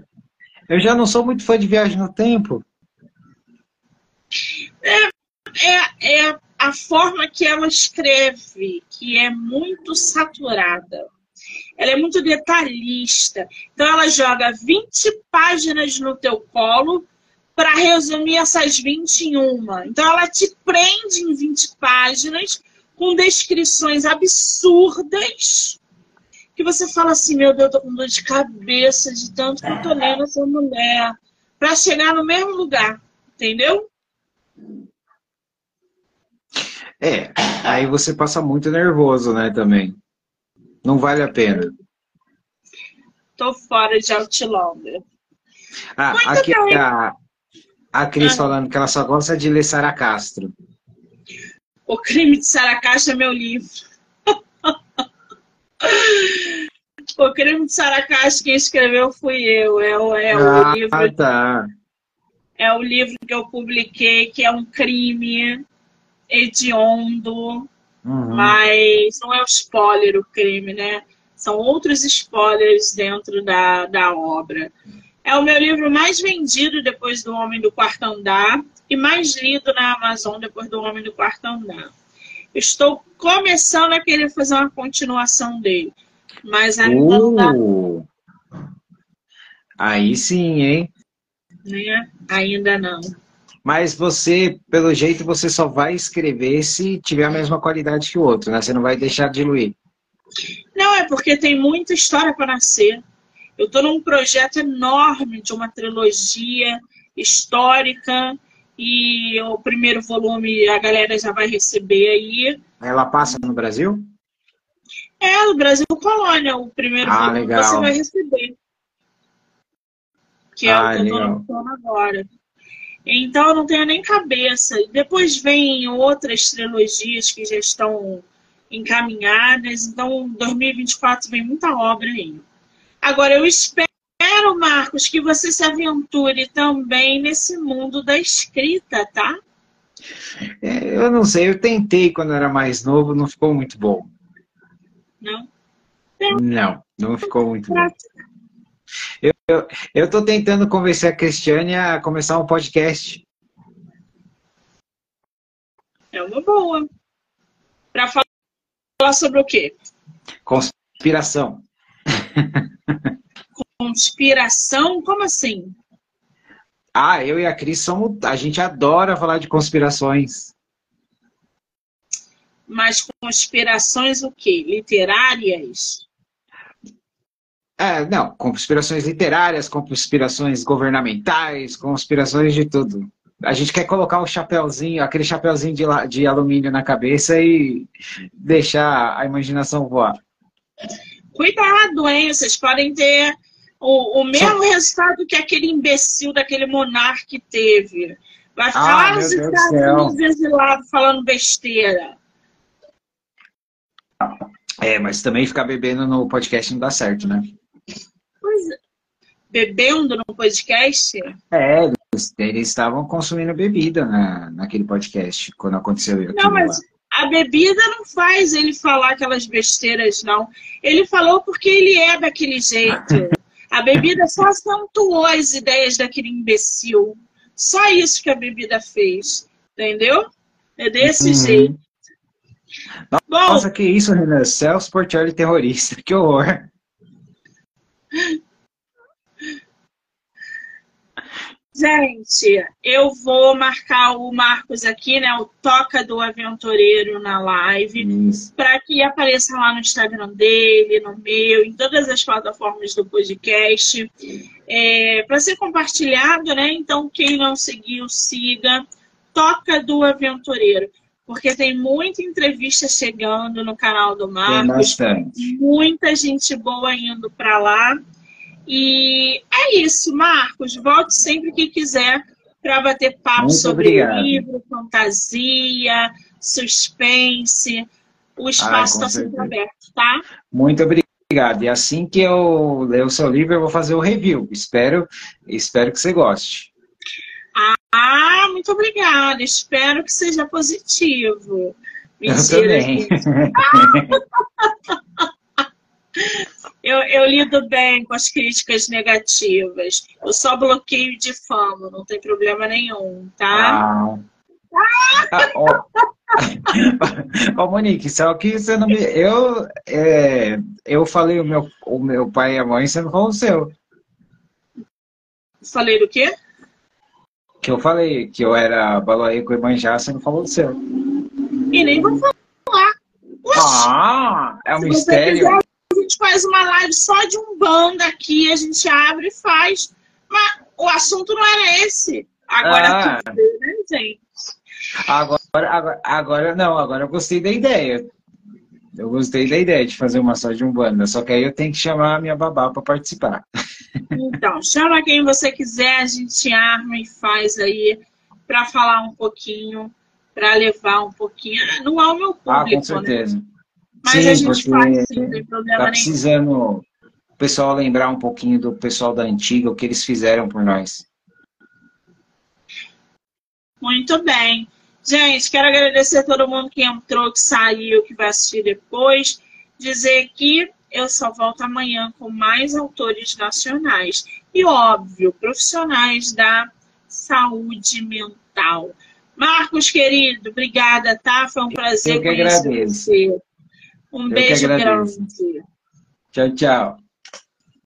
[SPEAKER 2] eu já não sou muito fã de Viagem no Tempo.
[SPEAKER 1] É, é, é a forma que ela escreve, que é muito saturada. Ela é muito detalhista. Então ela joga 20 páginas no teu colo para resumir essas 21. Então ela te prende em 20 páginas com descrições absurdas que você fala assim, meu Deus, eu tô com dor de cabeça de tanto que eu tô lendo essa mulher para chegar no mesmo lugar, entendeu?
[SPEAKER 2] É, aí você passa muito nervoso, né, também. Não vale a pena.
[SPEAKER 1] Tô fora de Outlander.
[SPEAKER 2] Ah, muito aqui bem. a, a Cris ah. falando que ela só gosta de ler Sara Castro.
[SPEAKER 1] O Crime de Sara Castro é meu livro. o Crime de Sara Castro, quem escreveu fui eu. É, o, é ah, o livro. Tá. É o livro que eu publiquei, que é um crime hediondo, uhum. mas não é o spoiler o crime, né? São outros spoilers dentro da, da obra. É o meu livro mais vendido depois do Homem do Quarto Andar e mais lido na Amazon depois do Homem do Quarto Andar. Estou começando a querer fazer uma continuação dele, mas ainda uh, não dá. Uh!
[SPEAKER 2] Aí sim, hein?
[SPEAKER 1] Né? Ainda não.
[SPEAKER 2] Mas você, pelo jeito, você só vai escrever se tiver a mesma qualidade que o outro, né? Você não vai deixar diluir.
[SPEAKER 1] Não, é porque tem muita história para nascer. Eu estou num projeto enorme de uma trilogia histórica e o primeiro volume a galera já vai receber aí.
[SPEAKER 2] Ela passa no Brasil?
[SPEAKER 1] É, no Brasil Colônia, o primeiro ah, volume legal. você vai receber. Que é ah, o que legal. eu estou agora. Então eu não tenho nem cabeça. Depois vem outras trilogias que já estão encaminhadas. Então 2024 vem muita obra aí. Agora eu espero, Marcos, que você se aventure também nesse mundo da escrita, tá?
[SPEAKER 2] É, eu não sei, eu tentei quando era mais novo, não ficou muito bom.
[SPEAKER 1] Não?
[SPEAKER 2] Não, não ficou muito bom. Eu, eu, eu tô tentando convencer a Cristiane a começar um podcast.
[SPEAKER 1] É uma boa. Para falar sobre o quê?
[SPEAKER 2] Conspiração.
[SPEAKER 1] Conspiração? Como assim?
[SPEAKER 2] Ah, eu e a Cris somos. A gente adora falar de conspirações.
[SPEAKER 1] Mas conspirações o quê? Literárias?
[SPEAKER 2] É, não, conspirações literárias, conspirações governamentais, conspirações de tudo. A gente quer colocar o chapéuzinho, aquele chapéuzinho de, de alumínio na cabeça e deixar a imaginação voar.
[SPEAKER 1] Cuidado, hein? Vocês podem ter o, o mesmo resultado que aquele imbecil daquele monarca teve. Vai ficar ah, lá nos Estados Unidos exilado falando besteira.
[SPEAKER 2] É, mas também ficar bebendo no podcast não dá certo, né?
[SPEAKER 1] Bebendo no podcast?
[SPEAKER 2] É, eles, eles estavam consumindo bebida na, naquele podcast, quando aconteceu
[SPEAKER 1] Não, mas lá. a bebida não faz ele falar aquelas besteiras, não. Ele falou porque ele é daquele jeito. A bebida só acentuou as ideias daquele imbecil. Só isso que a bebida fez. Entendeu? É desse uhum. jeito.
[SPEAKER 2] Nossa, Bom, que isso, Renan? Celso Portioli terrorista. Que horror.
[SPEAKER 1] Gente, eu vou marcar o Marcos aqui, né? O Toca do Aventureiro na live, para que apareça lá no Instagram dele, no meu, em todas as plataformas do podcast, é, para ser compartilhado, né? Então, quem não seguiu, siga. Toca do Aventureiro, porque tem muita entrevista chegando no canal do Marcos, muita gente boa indo para lá. E é isso, Marcos. Volte sempre que quiser para bater papo Muito sobre obrigado. livro, fantasia, suspense. O espaço está sempre aberto, tá?
[SPEAKER 2] Muito obrigado. E assim que eu ler o seu livro, eu vou fazer o review. Espero, espero que você goste.
[SPEAKER 1] Ah, muito obrigada. Espero que seja positivo.
[SPEAKER 2] Mentira, eu também.
[SPEAKER 1] Eu, eu, lido bem com as críticas negativas. Eu só bloqueio de fama, não tem problema nenhum, tá? Ah.
[SPEAKER 2] Ah, ó. ó, Monique, só que você não me. Eu, é, eu falei o meu, o meu pai e a mãe, você não falou o seu.
[SPEAKER 1] Falei do quê?
[SPEAKER 2] Que eu falei que eu era Baloaí com Imanjá, você não falou do seu.
[SPEAKER 1] E nem vou falar.
[SPEAKER 2] Ah, é um Se mistério
[SPEAKER 1] gente faz uma live só de um bando aqui, a gente abre e faz. Mas o assunto não era esse. Agora ah. tudo, né, gente?
[SPEAKER 2] Agora, agora, agora, não, agora eu gostei da ideia. Eu gostei da ideia de fazer uma só de Umbanda, só que aí eu tenho que chamar a minha babá para participar.
[SPEAKER 1] Então, chama quem você quiser, a gente arma e faz aí para falar um pouquinho, para levar um pouquinho. Não é o meu público,
[SPEAKER 2] Ah, com
[SPEAKER 1] né?
[SPEAKER 2] certeza.
[SPEAKER 1] Né? Mas
[SPEAKER 2] sim,
[SPEAKER 1] a gente faz sim, não tem problema
[SPEAKER 2] tá
[SPEAKER 1] nenhum.
[SPEAKER 2] precisando o pessoal lembrar um pouquinho do pessoal da antiga, o que eles fizeram por nós.
[SPEAKER 1] Muito bem. Gente, quero agradecer a todo mundo que entrou, que saiu, que vai assistir depois. Dizer que eu só volto amanhã com mais autores nacionais. E, óbvio, profissionais da saúde mental. Marcos, querido, obrigada, tá? Foi um prazer
[SPEAKER 2] eu que
[SPEAKER 1] conhecer
[SPEAKER 2] agradeço.
[SPEAKER 1] você. Um
[SPEAKER 2] Eu
[SPEAKER 1] beijo
[SPEAKER 2] agradeço.
[SPEAKER 1] grande.
[SPEAKER 2] Tchau, tchau.